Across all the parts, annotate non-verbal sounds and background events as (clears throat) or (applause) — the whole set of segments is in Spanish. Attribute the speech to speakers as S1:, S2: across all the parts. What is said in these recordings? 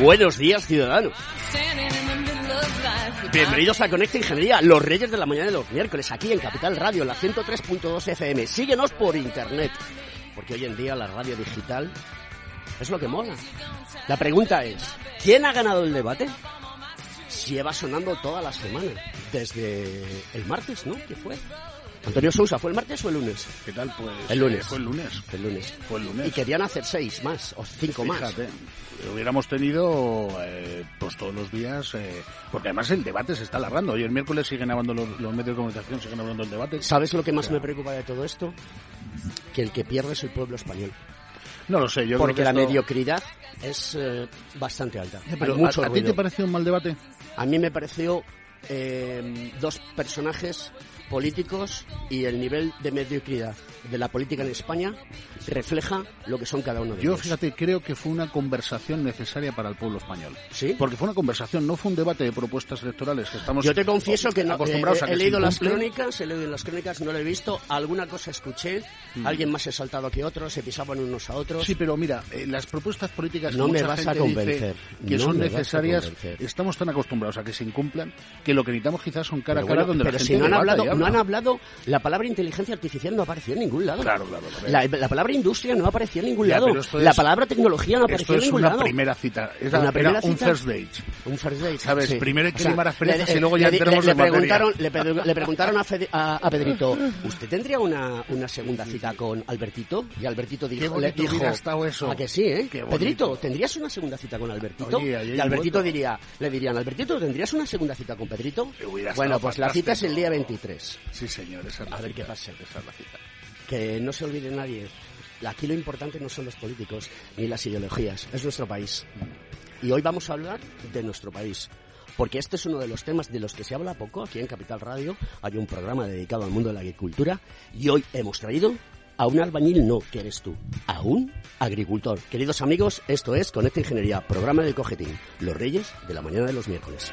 S1: Buenos días, ciudadanos. Bienvenidos a Conecta Ingeniería, los reyes de la mañana de los miércoles, aquí en Capital Radio, la 103.2 FM. Síguenos por internet, porque hoy en día la radio digital es lo que mola. La pregunta es, ¿quién ha ganado el debate? Lleva sonando toda la semana, desde el martes, ¿no? ¿Qué fue? Antonio Sousa, ¿fue el martes o el lunes?
S2: ¿Qué tal? Pues
S1: El lunes.
S2: eh, fue el lunes.
S1: El lunes.
S2: Fue el lunes.
S1: Y querían hacer seis más, o cinco más.
S2: Fíjate, hubiéramos tenido eh, pues todos los días, eh, porque además el debate se está alargando. Hoy el miércoles siguen hablando los, los medios de comunicación, siguen hablando del debate.
S1: ¿Sabes lo que más me preocupa de todo esto? Que el que pierde es el pueblo español.
S2: No lo sé, yo
S1: Porque
S2: creo
S1: la
S2: que esto-
S1: mediocridad es eh, bastante alta.
S2: Pero
S1: mucho
S2: ¿a, a ti te pareció un mal debate?
S1: A mí me pareció eh, dos personajes políticos y el nivel de mediocridad de la política en España refleja lo que son cada uno de
S2: Yo,
S1: ellos.
S2: fíjate, creo que fue una conversación necesaria para el pueblo español.
S1: ¿Sí?
S2: Porque fue una conversación, no fue un debate de propuestas electorales que estamos
S1: Yo te confieso que no,
S2: acostumbrados
S1: eh,
S2: a
S1: he,
S2: que
S1: leído las crónicas, he leído las crónicas, no lo he visto, alguna cosa escuché, alguien más exaltado que otro, se pisaban unos a otros.
S2: Mm. Sí, pero mira, eh, las propuestas políticas
S1: No
S2: que
S1: me
S2: mucha
S1: vas a convencer,
S2: dice que
S1: no
S2: son necesarias, estamos tan acostumbrados a que se incumplan que lo que necesitamos quizás son cara
S1: pero
S2: a cara
S1: bueno,
S2: donde
S1: pero
S2: la
S1: si
S2: gente
S1: no han hablado, no han hablado, la palabra inteligencia artificial no apareció en ningún lado.
S2: Claro, claro, claro.
S1: La, la palabra industria no apareció en ningún
S2: Ya,
S1: lado. La
S2: es-
S1: palabra tecnología no apareció en
S2: es
S1: ningún
S2: una
S1: lado.
S2: primera cita, era,
S1: Una
S2: era
S1: primera
S2: un
S1: cita.
S2: first date.
S1: Un first date.
S2: ¿Sabes?
S1: sí.
S2: Primero hay que limar asperezas
S1: le-
S2: y luego ya
S1: le-
S2: entramos
S1: le,
S2: en materia.
S1: preguntaron, le, le preguntaron a, Fede- a, a Pedrito, ¿usted tendría una, una segunda cita con Albertito? Y Albertito dijo,
S2: Qué
S1: le dijo,
S2: hubiera estado eso.
S1: ¿a que sí, eh? Pedrito, ¿tendrías una segunda cita con Albertito?
S2: Oye,
S1: y Albertito
S2: un
S1: diría, le dirían, Albertito, ¿tendrías una segunda cita con Pedrito? Bueno, pues la cita es el día 23.
S2: Sí, señor, esa es la
S1: A ver
S2: cita.
S1: qué pasa.
S2: Esa es la cita.
S1: Que no se olvide nadie. Aquí lo importante no son los políticos ni las ideologías, es nuestro país. Y hoy vamos a hablar de nuestro país. Porque este es uno de los temas de los que se habla poco aquí en Capital Radio. Hay un programa dedicado al mundo de la agricultura. Y hoy hemos traído a un albañil, no, que eres tú, a un agricultor. Queridos amigos, esto es Conecta Ingeniería, programa del Cogetín, los reyes de la mañana de los miércoles.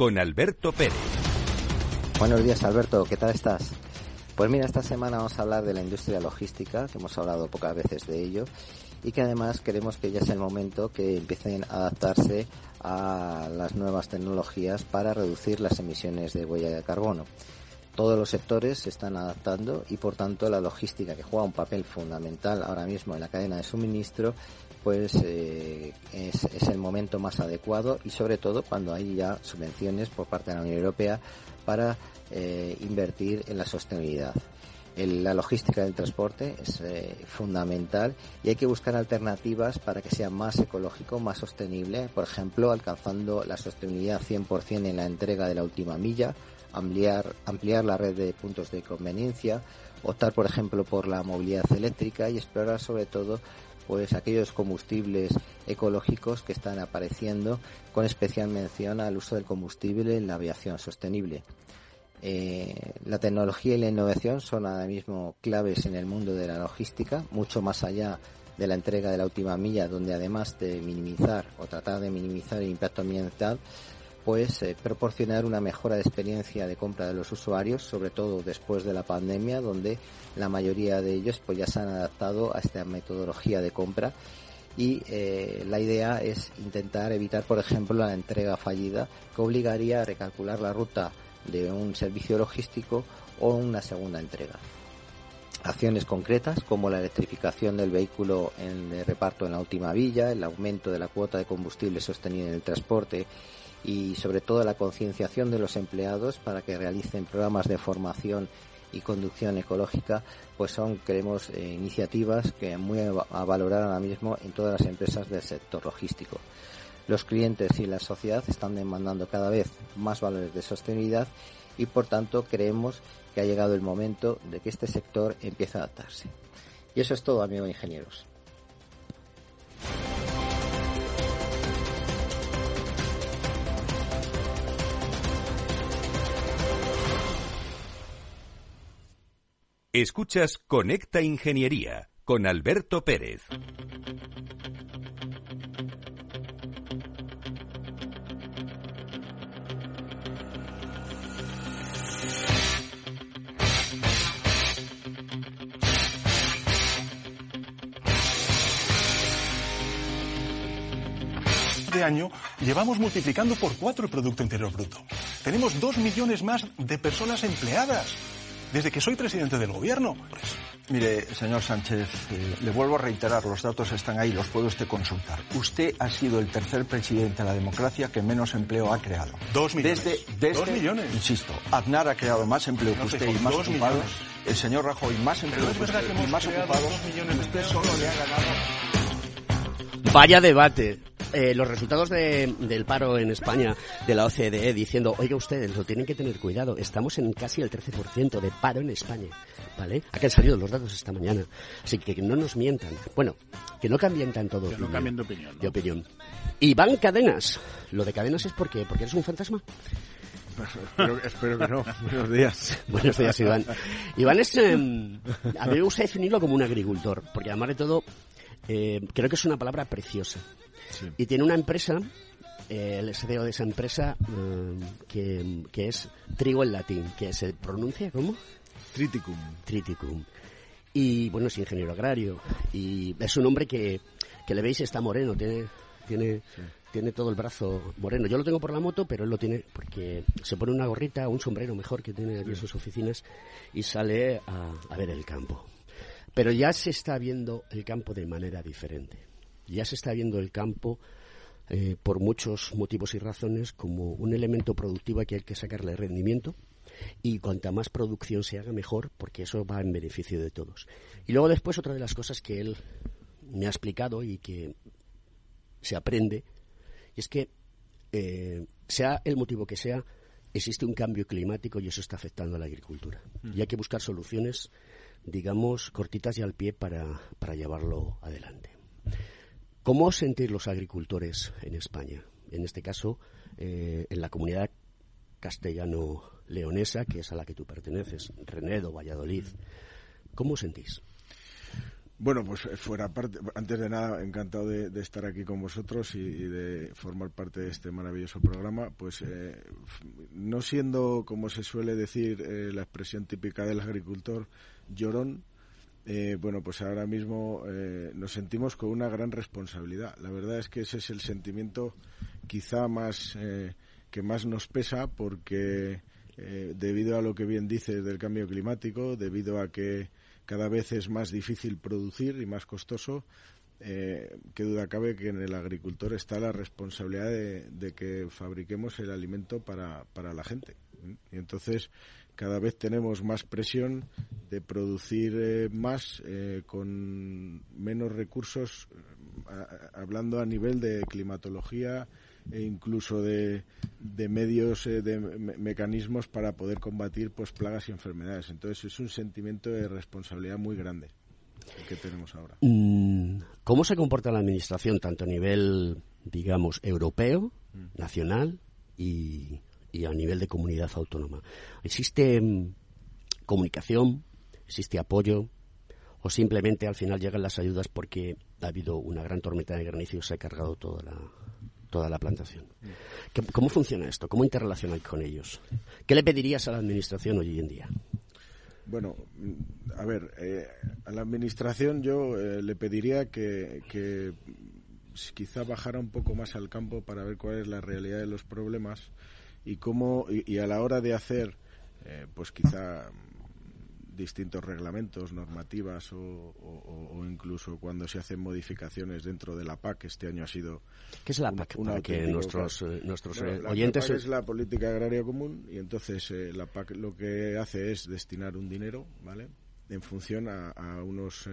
S3: con Alberto Pérez.
S4: Buenos días, Alberto. ¿Qué tal estás? Pues mira, esta semana vamos a hablar de la industria logística, que hemos hablado pocas veces de ello, y que además queremos que ya es el momento que empiecen a adaptarse a las nuevas tecnologías para reducir las emisiones de huella de carbono. Todos los sectores se están adaptando y por tanto la logística que juega un papel fundamental ahora mismo en la cadena de suministro pues eh, es, el momento más adecuado y sobre todo cuando hay ya subvenciones por parte de la Unión Europea para eh, invertir en la sostenibilidad. la logística del transporte es eh, fundamental y hay que buscar alternativas para que sea más ecológico, más sostenible, por ejemplo, alcanzando la sostenibilidad 100% en la entrega de la última milla, ampliar, ampliar la red de puntos de conveniencia, optar, por ejemplo, por la movilidad eléctrica y explorar sobre todo pues aquellos combustibles ecológicos que están apareciendo con especial mención al uso del combustible en la aviación sostenible. Eh, la tecnología y la innovación son ahora mismo claves en el mundo de la logística, mucho más allá de la entrega de la última milla, donde además de minimizar o tratar de minimizar el impacto ambiental, pues proporcionar una mejora de experiencia de compra de los usuarios, sobre todo después de la pandemia, donde la mayoría de ellos pues ya se han adaptado a esta metodología de compra y eh, la idea es intentar evitar, por ejemplo, la entrega fallida que obligaría a recalcular la ruta de un servicio logístico o una segunda entrega. Acciones concretas como la electrificación del vehículo en el reparto en la última villa, el aumento de la cuota de combustible sostenida en el transporte y sobre todo la concienciación de los empleados para que realicen programas de formación y conducción ecológica, pues son, creemos, eh, iniciativas que muy a valorar ahora mismo en todas las empresas del sector logístico. Los clientes y la sociedad están demandando cada vez más valores de sostenibilidad y por tanto creemos que ha llegado el momento de que este sector empiece a adaptarse. Y eso es todo, amigos ingenieros.
S3: Escuchas Conecta Ingeniería con Alberto Pérez.
S5: de año llevamos multiplicando por cuatro el Producto Interior Bruto. Tenemos dos millones más de personas empleadas desde que soy presidente del gobierno.
S6: Mire, señor Sánchez, eh, le vuelvo a reiterar, los datos están ahí, los puede usted consultar. Usted ha sido el tercer presidente de la democracia que menos empleo ha creado.
S5: Dos millones.
S6: Desde,
S5: dos millones.
S6: Insisto, Aznar ha creado más empleo que usted y más
S5: dos
S6: ocupados.
S5: millones.
S6: El señor Rajoy más empleo que usted
S5: que
S6: y más ocupados.
S5: dos millones de
S6: usted solo le ha ganado.
S1: Vaya debate. Eh, los resultados de- del paro en España de la OCDE diciendo, oiga ustedes, lo tienen que tener cuidado, estamos en casi el 13% de paro en España, ¿vale? Aquí han salido los datos esta mañana, así que que no nos mientan. Bueno, que no cambien tanto de
S2: Que no cambien de opinión, ¿no?
S1: de opinión. Iván Cadenas, lo de Cadenas es porque, porque eres un fantasma.
S7: espero, espero que no. (laughs) Buenos días.
S1: Buenos días, Iván. Iván es, eh, a mí me gusta definirlo como un agricultor, porque además de todo, eh, creo que es una palabra preciosa.
S7: Sí.
S1: Y tiene una empresa, eh, el CEO de esa empresa, eh, que, que es trigo en latín, que se pronuncia como
S7: Triticum.
S1: Triticum. Y bueno, es ingeniero agrario. Y es un hombre que, que le veis está moreno, tiene, tiene, tiene todo el brazo moreno. Yo lo tengo por la moto, pero él lo tiene porque se pone una gorrita, un sombrero mejor que tiene aquí en sus oficinas y sale a, a ver el campo. Pero ya se está viendo el campo de manera diferente. Ya se está viendo el campo eh, por muchos motivos y razones como un elemento productivo que hay que sacarle rendimiento y cuanta más producción se haga mejor porque eso va en beneficio de todos. Y luego después otra de las cosas que él me ha explicado y que se aprende es que eh, sea el motivo que sea existe un cambio climático y eso está afectando a la agricultura y hay que buscar soluciones digamos cortitas y al pie para, para llevarlo adelante. ¿Cómo os sentís los agricultores en España? En este caso, eh, en la comunidad castellano-leonesa, que es a la que tú perteneces, Renedo, Valladolid. ¿Cómo os sentís?
S7: Bueno, pues eh, fuera parte, antes de nada, encantado de, estar aquí con vosotros y, de formar parte de este maravilloso programa. Pues eh, no siendo, como se suele decir, la expresión típica del agricultor, llorón, eh, bueno, pues ahora mismo eh, nos sentimos con una gran responsabilidad. La verdad es que ese es el sentimiento quizá más eh, que más nos pesa porque eh, debido a lo que bien dices del cambio climático, debido a que cada vez es más difícil producir y más costoso, eh, qué duda cabe que en el agricultor está la responsabilidad de, de que fabriquemos el alimento para, para la gente. ¿eh? Y entonces cada vez tenemos más presión de producir eh, más eh, con menos recursos, hablando a nivel de climatología e incluso de, medios, de mecanismos para poder combatir pues, plagas y enfermedades. Entonces es un sentimiento de responsabilidad muy grande que tenemos ahora.
S1: Mm, ¿Cómo se comporta la Administración tanto a nivel, digamos, europeo, mm. nacional y y a nivel de comunidad autónoma. ¿Existe mm, comunicación? ¿Existe apoyo? ¿O simplemente al final llegan las ayudas porque ha habido una gran tormenta de granizo y se ha cargado toda la, toda la plantación? ¿Cómo funciona esto? ¿Cómo interrelacionáis con ellos? ¿Qué le pedirías a la Administración hoy en día?
S7: Bueno, a ver, eh, a la Administración yo eh, le pediría que, que quizá bajara un poco más al campo para ver cuál es la realidad de los problemas y cómo y, a la hora de hacer eh, pues quizá distintos reglamentos, normativas o, incluso cuando se hacen modificaciones dentro de la PAC. Este año ha sido.
S1: ¿Qué es la PAC? Una, que nuestros, eh, nuestros eh, oyentes.
S7: La PAC es la política agraria común y entonces la PAC lo que hace es destinar un dinero, ¿vale? En función a, a unos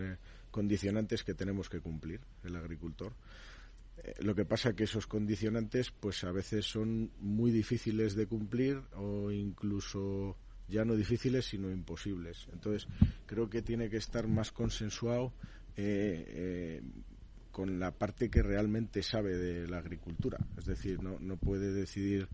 S7: condicionantes que tenemos que cumplir el agricultor. Eh, lo que pasa que esos condicionantes, pues a veces son muy difíciles de cumplir o incluso ya no difíciles, sino imposibles. Entonces, creo que tiene que estar más consensuado eh, eh, con la parte que realmente sabe de la agricultura. Es decir, no, no puede decidir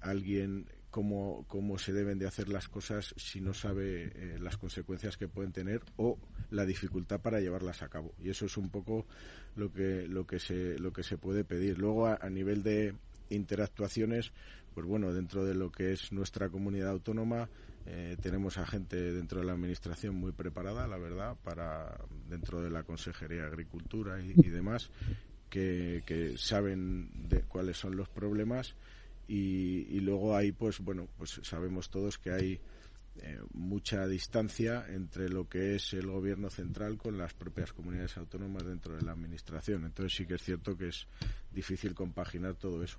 S7: alguien cómo, cómo se deben de hacer las cosas si no sabe eh, las consecuencias que pueden tener o la dificultad para llevarlas a cabo. Y eso es un poco lo que, lo que, se, lo que se puede pedir. Luego, a, nivel de interactuaciones, pues bueno, dentro de lo que es nuestra comunidad autónoma, eh, tenemos a gente dentro de la administración muy preparada, la verdad, para dentro de la Consejería de Agricultura y, demás, que, que saben de cuáles son los problemas y, luego ahí pues bueno pues sabemos todos que hay eh, mucha distancia entre lo que es el gobierno central con las propias comunidades autónomas dentro de la administración. Entonces sí que es cierto que es difícil compaginar todo eso.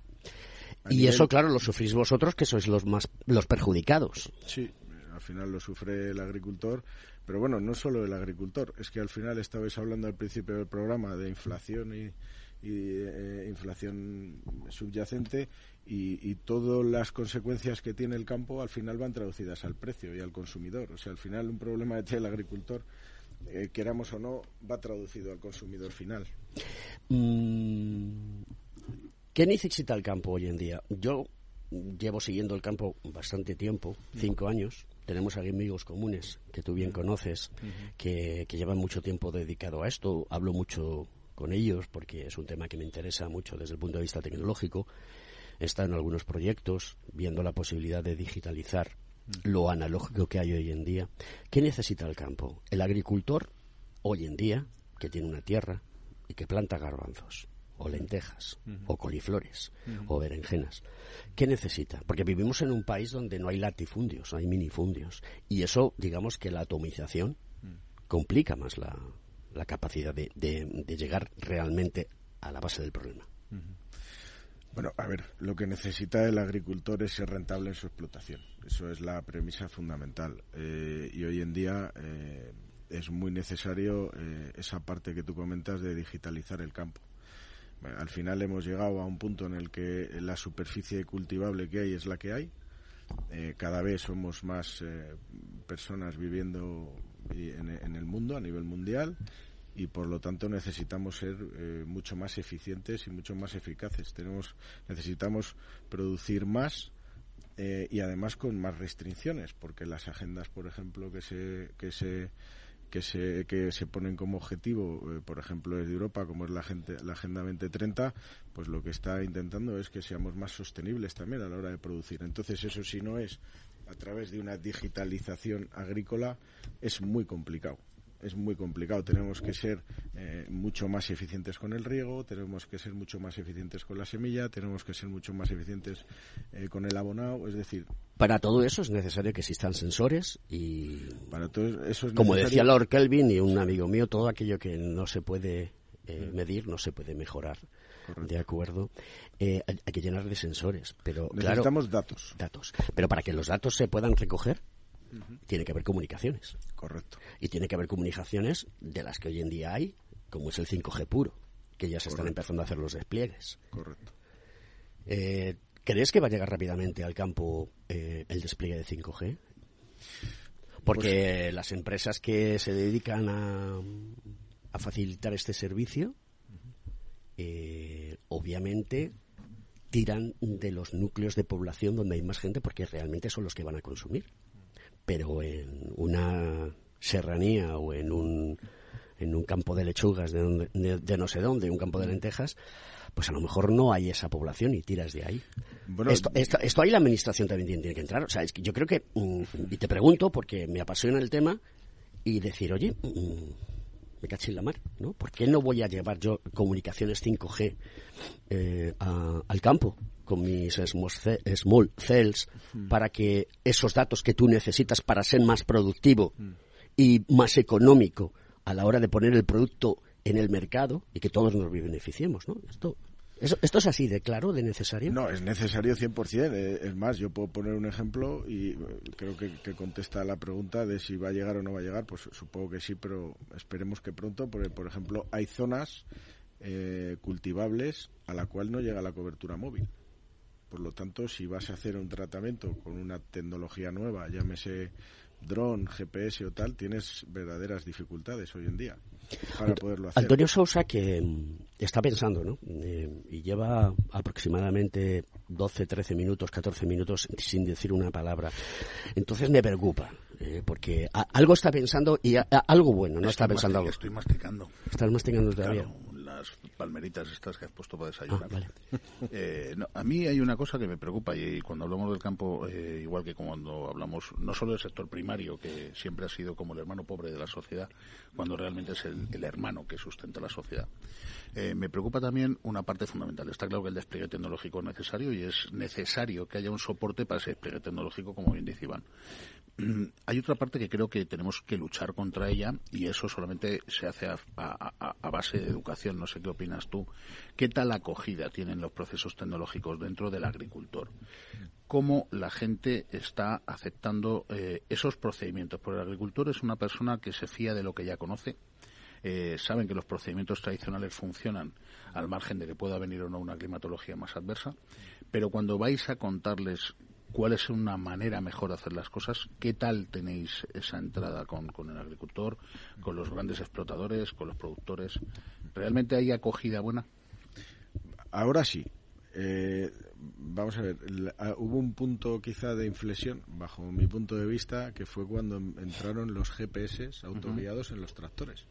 S1: Y eso claro lo sufrís vosotros que sois los más los perjudicados.
S7: Sí al final lo sufre el agricultor pero bueno no solo el agricultor es que al final estabais hablando al principio del programa de inflación y y eh, inflación subyacente y, todas las consecuencias que tiene el campo al final van traducidas al precio y al consumidor. O sea, al final un problema de el agricultor, eh, queramos o no, va traducido al consumidor final.
S1: Mm, ¿Qué necesita el campo hoy en día? Yo llevo siguiendo el campo bastante tiempo, cinco años. Tenemos amigos comunes que tú bien conoces, que, que llevan mucho tiempo dedicado a esto. Hablo mucho con ellos porque es un tema que me interesa mucho desde el punto de vista tecnológico. Está en algunos proyectos viendo la posibilidad de digitalizar lo analógico que hay hoy en día. ¿Qué necesita el campo? El agricultor hoy en día, que tiene una tierra y que planta garbanzos o lentejas o coliflores o berenjenas. ¿Qué necesita? Porque vivimos en un país donde no hay latifundios, hay minifundios. Y eso, digamos que la atomización complica más la, la capacidad de, de, llegar realmente a la base del problema.
S7: Bueno, a ver, lo que necesita el agricultor es ser rentable en su explotación. Eso es la premisa fundamental. Eh, y hoy en día eh, es muy necesario eh, esa parte que tú comentas de digitalizar el campo. al final hemos llegado a un punto en el que la superficie cultivable que hay es la que hay. cada vez somos más personas viviendo en, el mundo, a nivel mundial, y por lo tanto necesitamos ser eh, mucho más eficientes y mucho más eficaces. Tenemos, necesitamos producir más eh, y además con más restricciones, porque las agendas, por ejemplo, que se, que se que se, que se ponen como objetivo, eh, por ejemplo, desde Europa, como es la, gente, la Agenda 2030, pues lo que está intentando es que seamos más sostenibles también a la hora de producir. Entonces, eso si no es a través de una digitalización agrícola es muy complicado. Es muy complicado. Tenemos que ser eh, mucho más eficientes con el riego, tenemos que ser mucho más eficientes con la semilla, tenemos que ser mucho más eficientes eh, con el abonado. Es decir,
S1: para todo eso es necesario que existan sensores y,
S7: para todo eso es
S1: como decía Lord Kelvin y un amigo mío, todo aquello que no se puede eh, medir no se puede mejorar. De acuerdo. Eh, hay hay que llenar de sensores, pero claro,
S7: Necesitamos datos.
S1: datos. Pero para que los datos se puedan recoger, tiene que haber comunicaciones.
S7: Correcto.
S1: Y tiene que haber comunicaciones de las que hoy en día hay, como es el 5G puro, que ya se están empezando a hacer los despliegues.
S7: Correcto.
S1: Eh, ¿Crees que va a llegar rápidamente al campo eh, el despliegue de 5G? Porque las empresas que se dedican a, a facilitar este servicio, eh, obviamente tiran de los núcleos de población donde hay más gente porque realmente son los que van a consumir. Pero en una serranía o en un, en un campo de lechugas de, donde- de- de no sé dónde, un campo de lentejas, pues a lo mejor no hay esa población y tiras de ahí.
S7: Bueno,
S1: esto, esto, esto ahí la administración también tiene, tiene que entrar. O sea, es que yo creo que, mm, y te pregunto porque me apasiona el tema, y decir, oye, mm, me caché en la mar, ¿no? ¿Por qué no voy a llevar yo comunicaciones 5G eh, a- al campo con mis small cells para que esos datos que tú necesitas para ser más productivo y más económico a la hora de poner el producto en el mercado y que todos nos beneficiemos, ¿no? Esto, esto es así de claro, de necesario.
S7: No, es necesario 100%. eh, Es más, yo puedo poner un ejemplo y eh, creo que, que contesta la pregunta de si va a llegar o no va a llegar. Pues supongo que sí, pero esperemos que pronto. Porque, por ejemplo, hay zonas eh, cultivables a la cual no llega la cobertura móvil. Por lo tanto, si vas a hacer un tratamiento con una tecnología nueva, llámese dron, GPS o tal, tienes verdaderas dificultades hoy en día para poderlo hacer.
S1: Antonio Sousa que mm, está pensando, ¿no? Eh, y lleva aproximadamente 12, 13 minutos, 14 minutos sin decir una palabra. Entonces me preocupa, eh, porque a- algo está pensando y a- a- algo bueno, no está pensando algo.
S2: Estoy masticando.
S1: Estás masticando todavía.
S2: Claro, las palmeritas estas que has puesto para desayunar.
S1: Ah, vale. (laughs)
S2: Eh, no, a mí hay una cosa que me preocupa y cuando hablamos del campo, eh, igual que cuando hablamos no solo del sector primario, que siempre ha sido como el hermano pobre de la sociedad, cuando realmente es el, el hermano que sustenta la sociedad. Eh, me preocupa también una parte fundamental. Está claro que el despliegue tecnológico es necesario y es necesario que haya un soporte para ese despliegue tecnológico, como bien dice Iván. (clears throat) Hay otra parte que creo que tenemos que luchar contra ella y eso solamente se hace a base de educación. No sé qué opinas tú. ¿Qué tal acogida tienen los procesos tecnológicos dentro del agricultor? ¿Cómo la gente está aceptando eh, esos procedimientos? Porque el agricultor es una persona que se fía de lo que ya conoce. Eh, saben que los procedimientos tradicionales funcionan al margen de que pueda venir o no una climatología más adversa, pero cuando vais a contarles cuál es una manera mejor de hacer las cosas, qué tal tenéis esa entrada con, con el agricultor, con los grandes explotadores, con los productores, ¿realmente hay acogida buena?
S7: Ahora sí. Eh, vamos a ver, la- ah, hubo un punto quizá de inflexión, bajo mi punto de vista, que fue cuando en- entraron los GPS autoguiados en los tractores.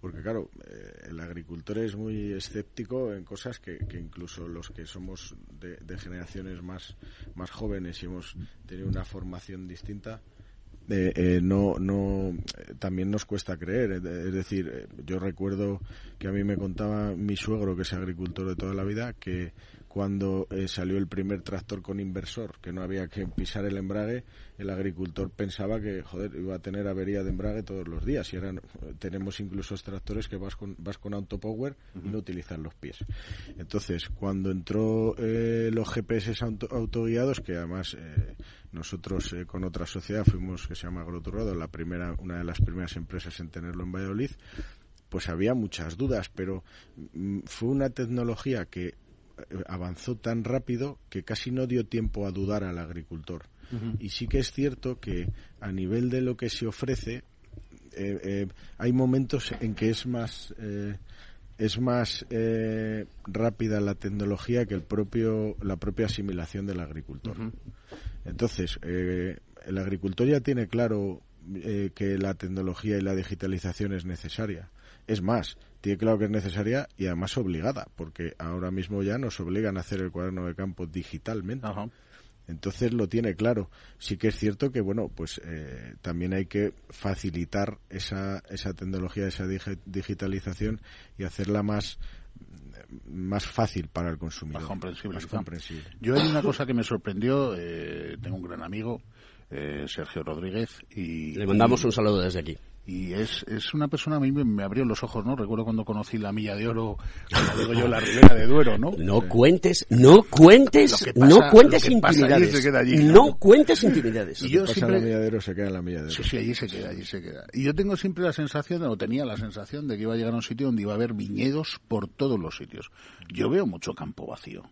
S7: Porque claro, eh, el agricultor es muy escéptico en cosas que, incluso los que somos de, de generaciones más, más jóvenes y hemos tenido una formación distinta, eh, eh, no, no, eh, también nos cuesta creer. Es de- es decir, yo recuerdo que a mí me contaba mi suegro, que es agricultor de toda la vida, que cuando eh, salió el primer tractor con inversor, que no había que pisar el embrague, el agricultor pensaba que, joder, iba a tener avería de embrague todos los días. Y ahora no- tenemos incluso tractores que vas con, vas con autopower y no utilizan los pies. Entonces, cuando entró eh, los GPS auto- autoguiados, que además eh, nosotros eh, con otra sociedad fuimos, que se llama Agroturrado, la primera, una de las primeras empresas en tenerlo en Valladolid, pues había muchas dudas, pero mm, fue una tecnología que avanzó tan rápido que casi no dio tiempo a dudar al agricultor. Y sí que es cierto que a nivel de lo que se ofrece, eh, eh, hay momentos en que es más eh, es más eh, rápida la tecnología que el propio la propia asimilación del agricultor. Entonces, eh, el agricultor ya tiene claro eh, que la tecnología y la digitalización es necesaria. Es más, tiene claro que es necesaria y además obligada, porque ahora mismo ya nos obligan a hacer el cuaderno de campo digitalmente. Entonces lo tiene claro. Sí que es cierto que, bueno, pues eh, también hay que facilitar esa, esa tecnología, esa digi- digitalización y hacerla más más fácil para el consumidor.
S2: Más comprensible.
S7: Más comprensible.
S2: Yo hay una cosa que me sorprendió, eh, tengo un gran amigo, eh, Sergio Rodríguez, y...
S1: Le mandamos
S2: y-
S1: un saludo desde aquí.
S2: Y es, es una persona a mí me, abrió los ojos, ¿no? Recuerdo cuando conocí la milla de oro, como digo yo, la ribera de Duero, ¿no?
S1: No cuentes, no cuentes, no cuentes intimidades. no, cuentes intimidades.
S7: Y yo siempre... la milla de oro se queda en la milla de oro.
S2: Sí, sí, allí se queda, allí se queda. Y yo tengo siempre la sensación, o tenía la sensación de que iba a llegar a un sitio donde iba a haber viñedos por todos los sitios. Yo veo mucho campo vacío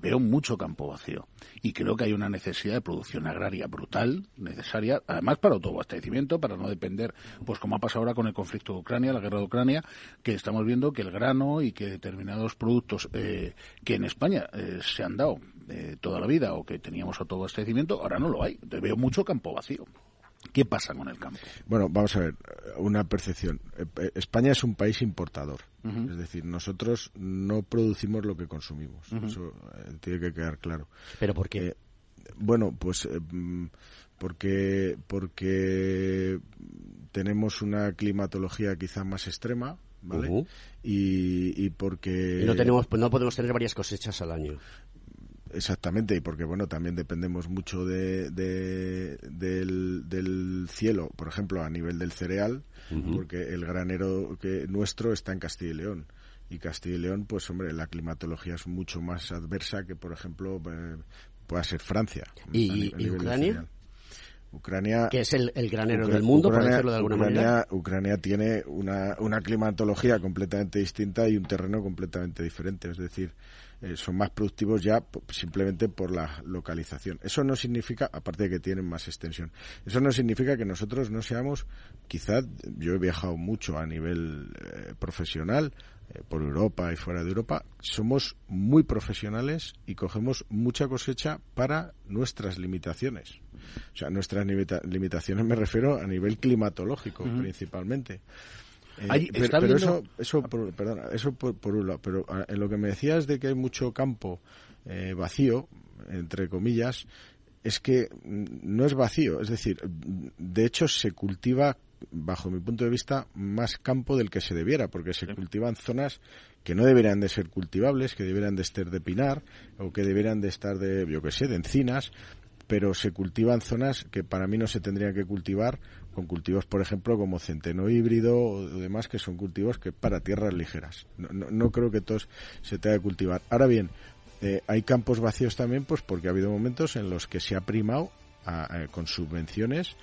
S2: veo mucho campo vacío y creo que hay una necesidad de producción agraria brutal, necesaria, además para autoabastecimiento, para no depender, pues como ha pasado ahora con el conflicto de Ucrania, la guerra de Ucrania, que estamos viendo que el grano y que determinados productos eh, que en España eh, se han dado eh, toda la vida o que teníamos autoabastecimiento, ahora no lo hay. Veo mucho campo vacío. ¿Qué pasa con el campo?
S7: Bueno, vamos a ver, una percepción. Eh, España es un país importador. Es decir, nosotros no producimos lo que consumimos. Eso eh, tiene que quedar claro.
S1: ¿Pero por qué?
S7: Eh, bueno, pues mm, porque, porque tenemos una climatología quizá más extrema, ¿vale? y, y, porque...
S1: Y no, tenemos, no podemos tener varias cosechas al año.
S7: Exactamente, y porque bueno, también dependemos mucho de, del, cielo, por ejemplo, a nivel del cereal, porque el granero que nuestro está en Castilla y León. Y Castilla y León, pues hombre, la climatología es mucho más adversa que, por ejemplo, eh, pueda ser Francia.
S1: ¿Y, Ucrania?
S7: Ucrania,
S1: que es el, granero del mundo, por decirlo de alguna manera.
S7: Ucrania tiene una, una climatología completamente distinta y un terreno completamente diferente. Es decir, eh, son más productivos ya simplemente por la localización. Eso no significa, aparte de que tienen más extensión, eso no significa que nosotros no seamos, quizás, yo he viajado mucho a nivel eh, profesional, eh, por Europa y fuera de Europa, somos muy profesionales y cogemos mucha cosecha para nuestras limitaciones. O sea, nuestras limitaciones me refiero a nivel climatológico principalmente. Eh, pero, eso, eso, por, perdona, eso por, un lado. Pero ah, en lo que me decías de que hay mucho campo eh, vacío, entre comillas, es que no es vacío. Es decir, de hecho se cultiva, bajo mi punto de vista, más campo del que se debiera, porque se cultivan zonas que no deberían de ser cultivables, que deberían de estar de pinar, o que deberían de estar de, yo qué sé, de encinas, pero se cultivan zonas que para mí no se tendrían que cultivar con cultivos, por ejemplo, como centeno híbrido o demás, que son cultivos que para tierras ligeras. No, creo que todos se tenga que cultivar. Ahora bien, eh, hay campos vacíos también, pues porque ha habido momentos en los que se ha primado con subvenciones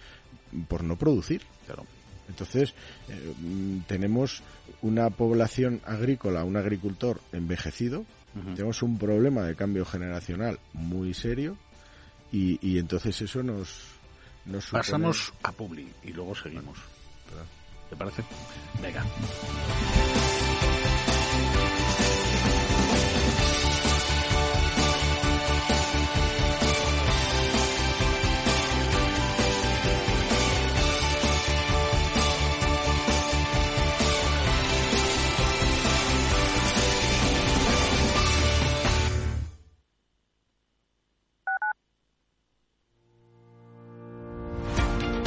S7: por no producir. Entonces, eh, tenemos una población agrícola, un agricultor envejecido, tenemos un problema de cambio generacional muy serio y, y entonces eso nos,
S2: Pasamos a Publi y luego seguimos. ¿Te parece? Venga.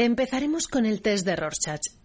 S8: Empezaremos con el test de Rorschach.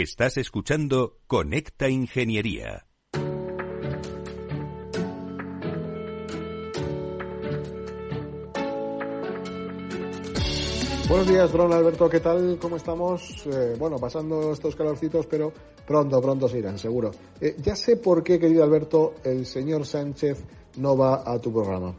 S3: Estás escuchando Conecta Ingeniería.
S9: Buenos días, Don Alberto, ¿qué tal? ¿Cómo estamos? Eh, bueno, pasando estos calorcitos, pero pronto, pronto se irán, seguro. Eh, ya sé por qué, querido Alberto, el señor Sánchez no va a tu programa.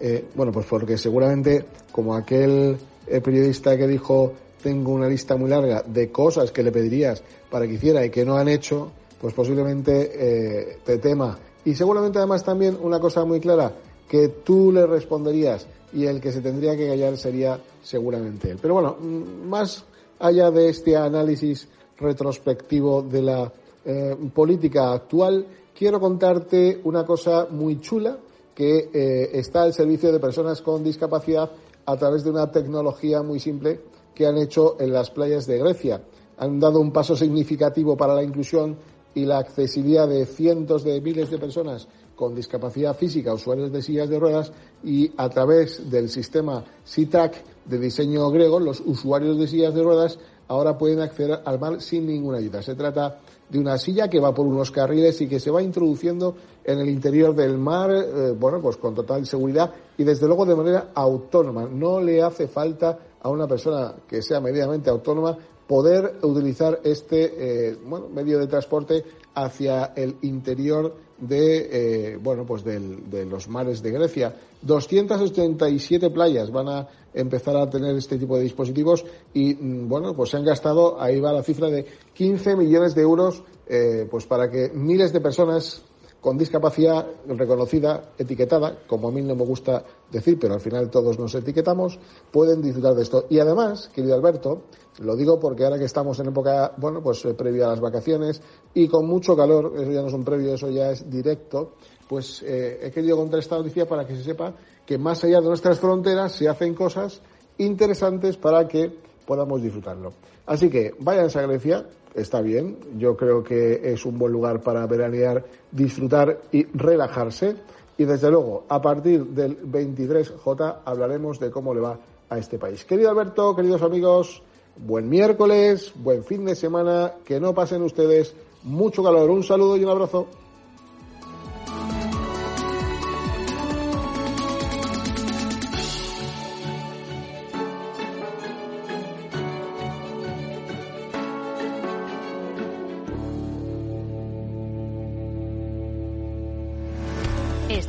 S9: Eh, bueno, pues porque seguramente, como aquel periodista que dijo tengo una lista muy larga de cosas que le pedirías para que hiciera y que no han hecho, pues posiblemente eh, te tema. Y seguramente además también una cosa muy clara, que tú le responderías y el que se tendría que callar sería seguramente él. Pero bueno, mm, más allá de este análisis retrospectivo de la eh, política actual, quiero contarte una cosa muy chula que eh, está al servicio de personas con discapacidad a través de una tecnología muy simple que han hecho en las playas de Grecia. Han dado un paso significativo para la inclusión y la accesibilidad de cientos de miles de personas con discapacidad física, usuarios de sillas de ruedas, y a través del sistema SITAC de diseño griego, los usuarios de sillas de ruedas ahora pueden acceder al mar sin ninguna ayuda. Se trata de una silla que va por unos carriles y que se va introduciendo en el interior del mar, eh, bueno, pues con total seguridad y desde luego de manera autónoma. No le hace falta a una persona que sea medianamente autónoma poder utilizar este eh, bueno, medio de transporte hacia el interior de eh, bueno pues de los mares de Grecia. 287 playas van a empezar a tener este tipo de dispositivos y mm, bueno pues se han gastado ahí va la cifra de 15 millones de euros eh, pues para que miles de personas con discapacidad reconocida, etiquetada, como a mí no me gusta decir, pero al final todos nos etiquetamos, pueden disfrutar de esto. Y además, querido Alberto, lo digo porque ahora que estamos en época, bueno, pues eh, previa a las vacaciones y con mucho calor, eso ya no es un previo, eso ya es directo, pues eh, he querido contar esta noticia para que se sepa que más allá de nuestras fronteras se hacen cosas interesantes para que podamos disfrutarlo. Así que váyanse a Grecia, está bien. Yo creo que es un buen lugar para veranear, disfrutar y relajarse. Y desde luego, a partir del 23J hablaremos de cómo le va a este país. Querido Alberto, queridos amigos, buen miércoles, buen fin de semana, que no pasen ustedes mucho calor. Un saludo y un abrazo.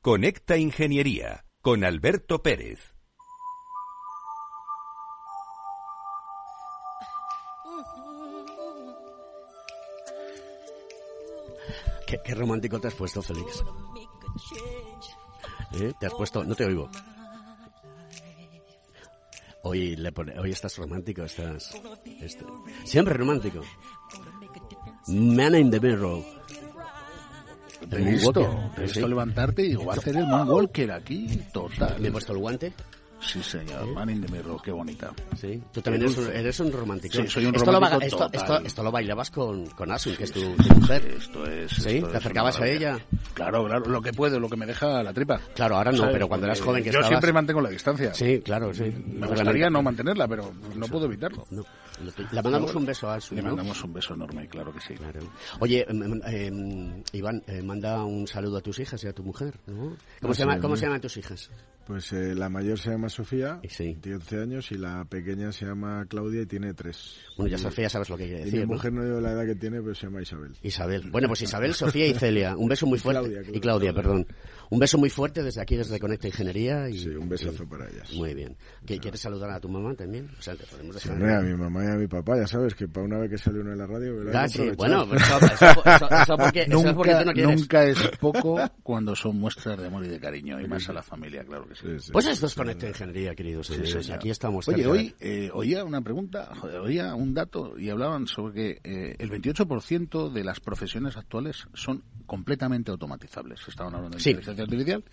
S3: Conecta Ingeniería con Alberto Pérez.
S1: Qué, romántico te has puesto, Félix. ¿Eh? Te has puesto, no te oigo. Hoy, le hoy estás romántico, estás... Este, siempre romántico. Man in the Mirror.
S2: He visto, he visto levantarte y digo, va a hacer el Moonwalker aquí, total.
S1: Me he puesto el guante.
S2: Sí, señor. Man in the Mirror, qué bonita.
S1: Sí, tú también eres un, eres un romántico.
S2: Sí, soy un
S1: esto lo,
S2: romántico
S1: esto,
S2: total.
S1: esto, esto lo bailabas con, con Asun, que es tu, tu mujer.
S2: Esto es.
S1: ¿Sí?
S2: esto
S1: ¿Te acercabas a ella?
S2: Claro, claro, lo que puedo, lo que me deja la tripa.
S1: Claro, ahora no,
S2: ¿Sabes?
S1: pero cuando eras
S2: Porque
S1: joven que
S2: Yo
S1: estabas...
S2: siempre mantengo la distancia.
S1: Sí, claro, sí.
S2: Me gustaría no mantenerla, pero no puedo evitarlo.
S1: No. Le mandamos un beso a Asun,
S2: Le
S1: ¿no?
S2: mandamos un beso enorme, claro que sí.
S1: Claro. Oye, em, Iván, eh, manda un saludo a tus hijas y a tu mujer, ¿no? ¿Cómo,
S7: Pues
S1: se, llama, ¿cómo
S7: sí.
S1: se llaman tus hijas?
S7: Pues eh, la mayor se llama Sofía, tiene 11 años, y la pequeña se llama Claudia y tiene 3.
S1: Bueno, ya Sofía sabes lo que quiere
S7: Y
S1: decir,
S7: mi
S1: ¿no?
S7: mujer no digo la edad que tiene, pero se llama Isabel.
S1: Isabel. Bueno, pues Isabel, Sofía y Celia. Un beso muy
S7: Y
S1: fuerte.
S7: Claudia,
S1: y Claudia, perdón. Un beso muy fuerte desde aquí, desde Conecta Ingeniería. Y,
S7: Sí, un besazo para ellas.
S1: Muy bien. ¿Qué, ¿Quieres saludar a tu mamá también? O sea, te podemos
S7: Sí,
S1: dejar...
S7: hombre, a mi mamá y a mi papá, ya sabes que para una vez que sale uno en la radio... ¿verdad?
S1: Ah, sí, bueno, pues eso, eso- eso- eso porque, eso es porque
S2: Nunca,
S1: tú no quieres.
S2: nunca es poco cuando son muestras de amor y de cariño, y más a la familia, claro que sí.
S1: Pues esto es Conecta Ingeniería, queridos
S2: Sí, señor.
S1: Aquí estamos.
S2: Oye, hoy eh, oía una pregunta, oía un dato y hablaban sobre que eh, el 28% de las profesiones actuales son completamente automatizables. Estaban hablando de
S1: Sí.
S2: inteligencia artificial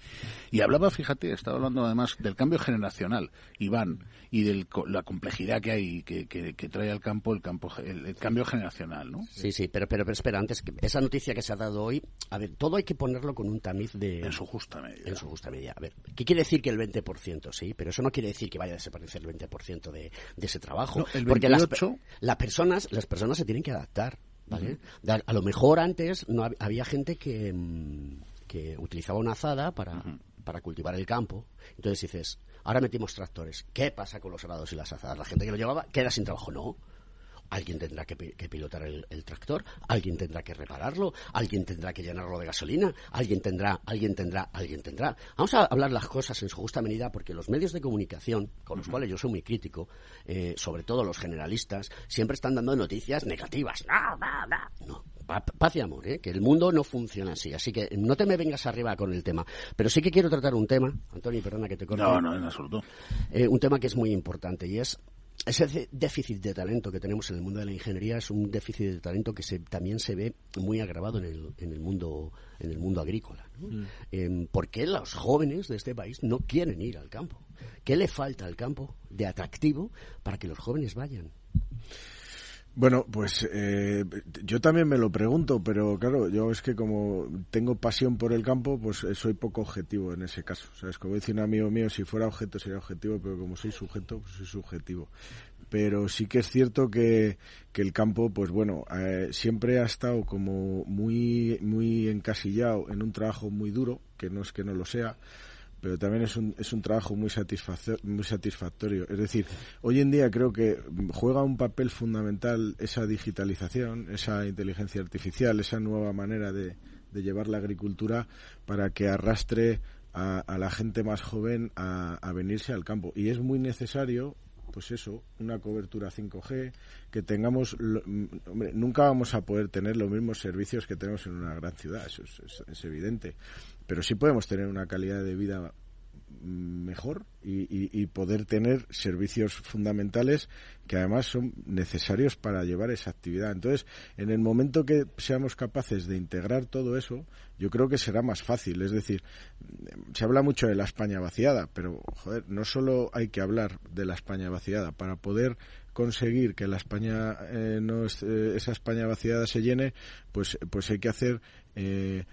S2: y hablaba, fíjate, estaba hablando además del cambio generacional, Iván, y de la complejidad que hay que, que- que trae al campo el campo el, el cambio generacional, ¿no?
S1: Sí, sí, pero, pero, pero espera, antes, que esa noticia que se ha dado hoy, a ver, todo hay que ponerlo con un tamiz de...
S2: En su justa medida.
S1: En su justa medida. A ver, ¿qué quiere decir que el 20%? Sí, pero eso no quiere decir que vaya a desaparecer el 20% de, de ese trabajo.
S2: No, el
S1: porque las,
S2: 28.
S1: las personas, las personas se tienen que adaptar, ¿vale? A, a lo mejor antes no hab- había gente que, mm, que utilizaba una azada para, para cultivar el campo. Entonces dices, ahora metimos tractores. ¿Qué pasa con los arados y las azadas? La gente que lo llevaba queda sin trabajo. No. Alguien tendrá que, pi- que pilotar el, el tractor, alguien tendrá que repararlo, alguien tendrá que llenarlo de gasolina, alguien tendrá, alguien tendrá, alguien tendrá. Vamos a hablar las cosas en su justa medida porque los medios de comunicación, con los cuales yo soy muy crítico, eh, sobre todo los generalistas, siempre están dando noticias negativas. No, no, no. No, pa- paz y amor, ¿eh? que el mundo no funciona así. Así que no te me vengas arriba con el tema. Pero sí que quiero tratar un tema, Antonio, perdona que te corte.
S2: No, no, en absoluto.
S1: Eh, un tema que es muy importante y es ese déficit de talento que tenemos en el mundo de la ingeniería es un déficit de talento que se, también se ve muy agravado en el, en el mundo en el mundo agrícola. ¿no? Em, ¿Por qué los jóvenes de este país no quieren ir al campo? ¿Qué le falta al campo de atractivo para que los jóvenes vayan?
S7: Bueno, pues eh, yo también me lo pregunto, pero claro, yo es que como tengo pasión por el campo, pues eh, soy poco objetivo en ese caso. ¿Sabes? Como dice un amigo mío, si fuera objeto sería objetivo, pero como soy sujeto, pues soy subjetivo. Pero sí que es cierto que, que el campo, pues bueno, eh, siempre ha estado como muy, muy encasillado en un trabajo muy duro, que no es que no lo sea, pero también es un, es un trabajo muy, muy satisfactorio. Es decir, hoy en día creo que juega un papel fundamental esa digitalización, esa inteligencia artificial, esa nueva manera de, de llevar la agricultura para que arrastre a, la gente más joven a, a venirse al campo. Y es muy necesario pues eso, una cobertura 5G, que tengamos, hombre, nunca vamos a poder tener los mismos servicios que tenemos en una gran ciudad, eso es, es- es evidente, pero sí podemos tener una calidad de vida mejor y, poder tener servicios fundamentales que además son necesarios para llevar esa actividad. Entonces, en el momento que seamos capaces de integrar todo eso, yo creo que será más fácil. Es decir, se habla mucho de la España vaciada, pero joder, no solo hay que hablar de la España vaciada para poder conseguir que la España eh, no eh, esa España vaciada se llene, pues pues hay que hacer eh,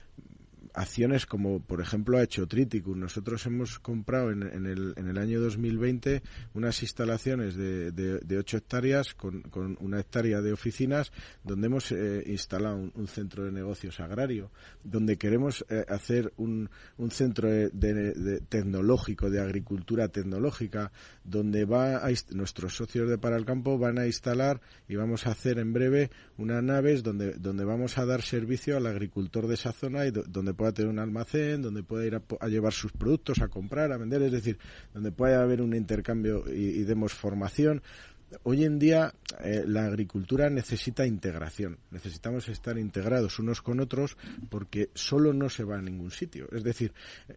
S7: acciones como por ejemplo ha hecho Triticum. Nosotros hemos comprado en, en el, en el año 2020 unas instalaciones de, de, de 8 hectáreas con, con una hectárea de oficinas donde hemos eh, instalado un, centro de negocios agrario, donde queremos eh, hacer un, un centro de, de- tecnológico, de agricultura tecnológica, donde va a nuestros socios de Para el Campo van a instalar y vamos a hacer en breve unas naves donde, donde vamos a dar servicio al agricultor de esa zona y do- donde pueda tener un almacén, donde pueda ir a, llevar sus productos, a comprar, a vender, es decir, donde pueda haber un intercambio y, y demos formación. Hoy en día eh, la agricultura necesita integración, necesitamos estar integrados unos con otros porque solo no se va a ningún sitio. Es decir,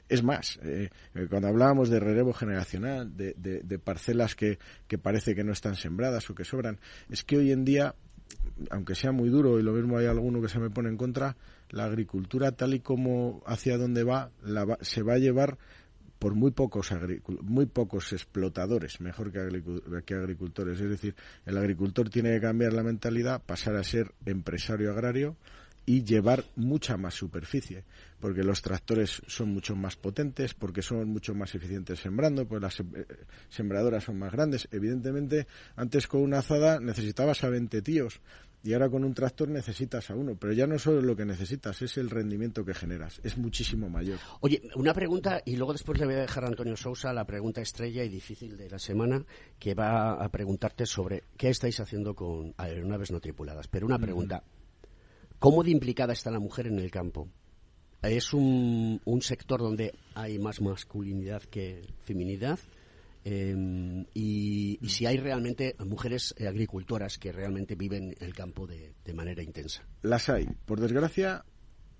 S7: es más, eh, eh, cuando hablábamos de relevo generacional, de, de- de parcelas que, que parece que no están sembradas o que sobran, es que hoy en día aunque sea muy duro y lo mismo hay alguno que se me pone en contra, la agricultura tal y como hacia donde va, la va- se va a llevar por muy pocos muy pocos explotadores, mejor que, agricultores. Es decir, el agricultor tiene que cambiar la mentalidad, pasar a ser empresario agrario y llevar mucha más superficie, porque los tractores son mucho más potentes, porque son mucho más eficientes sembrando, pues las eh, sembradoras son más grandes. Evidentemente, antes con una azada necesitabas a 20 tíos y ahora con un tractor necesitas a uno, pero ya no solo lo que necesitas, es el rendimiento que generas, es muchísimo mayor.
S1: Oye, una pregunta, y luego después le voy a dejar a Antonio Sousa la pregunta estrella y difícil de la semana, que va a preguntarte sobre qué estáis haciendo con aeronaves no tripuladas. Pero una pregunta, ¿cómo de implicada está la mujer en el campo? ¿Es un, sector donde hay más masculinidad que feminidad? Em, y, si hay realmente mujeres agricultoras que realmente viven el campo de, manera intensa.
S7: Las hay. Por desgracia,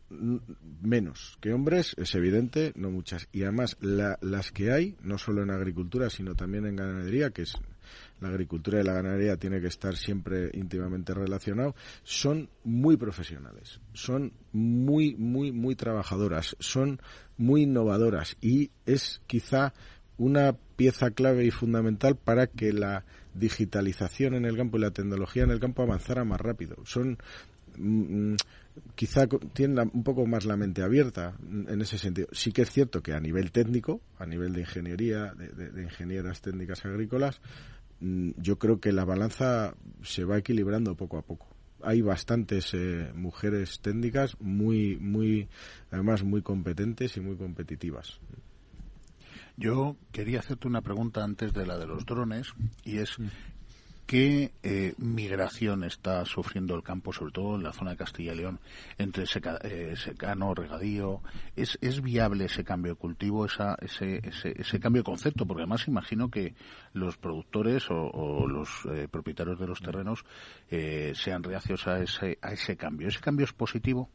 S7: menos que hombres, es evidente, no muchas. Y además, las que hay, no solo en agricultura, sino también en ganadería, que es la agricultura y la ganadería tiene que estar siempre íntimamente relacionado, son muy profesionales, son muy, muy, muy trabajadoras, son muy innovadoras y es quizá una pieza clave y fundamental para que la digitalización en el campo y la tecnología en el campo avanzara más rápido. Son mm, mm, quizá tienen un poco más la mente abierta en ese sentido. Sí que es cierto que a nivel técnico, a nivel de ingeniería, de, ingenieras técnicas agrícolas, yo creo que la balanza se va equilibrando poco a poco. Hay bastantes eh, mujeres técnicas muy, muy, además muy competentes y muy competitivas.
S2: Yo quería hacerte una pregunta antes de la de los drones y es ¿Qué eh, migración está sufriendo el campo, sobre todo en la zona de Castilla y León, entre eh, secano, regadío? ¿Es, ¿Es viable ese cambio de cultivo, esa, ese, ese, cambio de concepto? Porque además imagino que los productores o, los eh, propietarios de los terrenos sean reacios a ese, a ese cambio. ¿Ese cambio es positivo?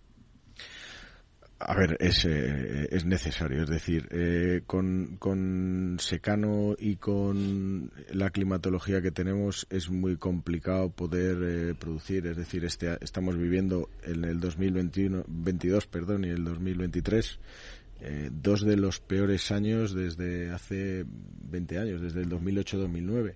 S7: A ver, es, eh, es necesario. Es decir, eh, con, con, secano y con la climatología que tenemos es muy complicado poder eh, producir. Es decir, este, estamos viviendo en el 2021, 22 perdón, y el 2023 dos de los peores años desde hace 20 años, desde el 2008-2009.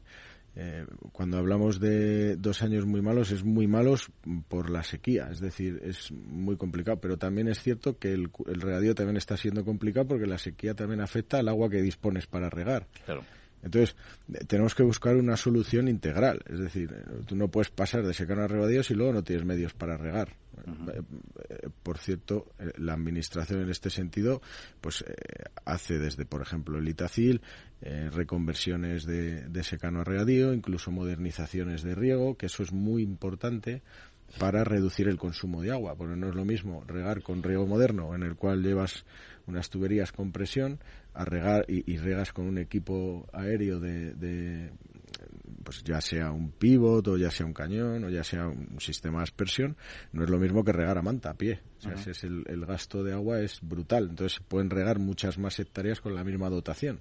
S7: Eh, cuando hablamos de dos años muy malos, es muy malos por la sequía, es decir, es muy complicado, pero también es cierto que el, el regadío también está siendo complicado porque la sequía también afecta al agua que dispones para regar. Claro. Entonces, tenemos que buscar una solución integral. Es decir, tú no puedes pasar de secar a regadíos y luego no tienes medios para regar. Eh, por cierto, eh, la administración en este sentido, pues eh, hace desde, por ejemplo, el Itacil, reconversiones de, de secano a regadío, incluso modernizaciones de riego, que eso es muy importante para reducir el consumo de agua, porque no es lo mismo regar con riego moderno, en el cual llevas unas tuberías con presión, a regar y, regas con un equipo aéreo de, pues ya sea un pivot o ya sea un cañón o ya sea un sistema de aspersión, no es lo mismo que regar a manta a pie. O sea, es el, el, gasto de agua es brutal. Entonces pueden regar muchas más hectáreas con la misma dotación.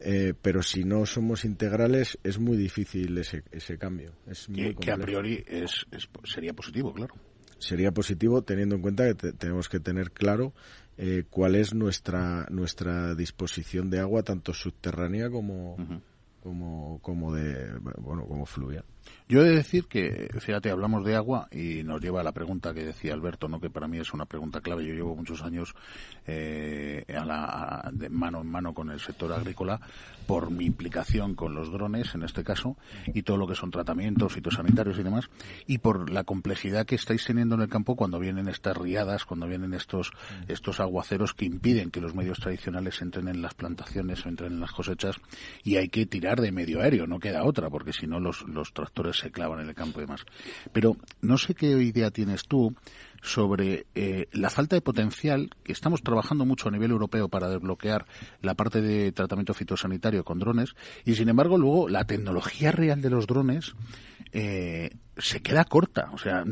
S7: Eh, pero si no somos integrales es muy difícil ese, ese cambio. Es muy
S2: que, a priori es, sería positivo, claro.
S7: Sería positivo teniendo en cuenta que tenemos que tener claro eh, cuál es nuestra nuestra disposición de agua tanto subterránea como como como de bueno como fluvial.
S2: Yo he de decir que, fíjate, hablamos de agua y nos lleva a la pregunta que decía Alberto, ¿no? que para mí es una pregunta clave. Yo llevo muchos años eh, a la, de mano en mano con el sector agrícola por mi implicación con los drones, en este caso, y todo lo que son tratamientos fitosanitarios y demás, y por la complejidad que estáis teniendo en el campo cuando vienen estas riadas, cuando vienen estos, estos aguaceros que impiden que los medios tradicionales entren en las plantaciones entren en las cosechas, y hay que tirar de medio aéreo, no queda otra, porque si no los, los se clavan en el campo y demás. Pero no sé qué idea tienes tú sobre eh, la falta de potencial, que estamos trabajando mucho a nivel europeo para desbloquear la parte de tratamiento fitosanitario con drones, y sin embargo luego la tecnología real de los drones eh, se queda corta. O sea,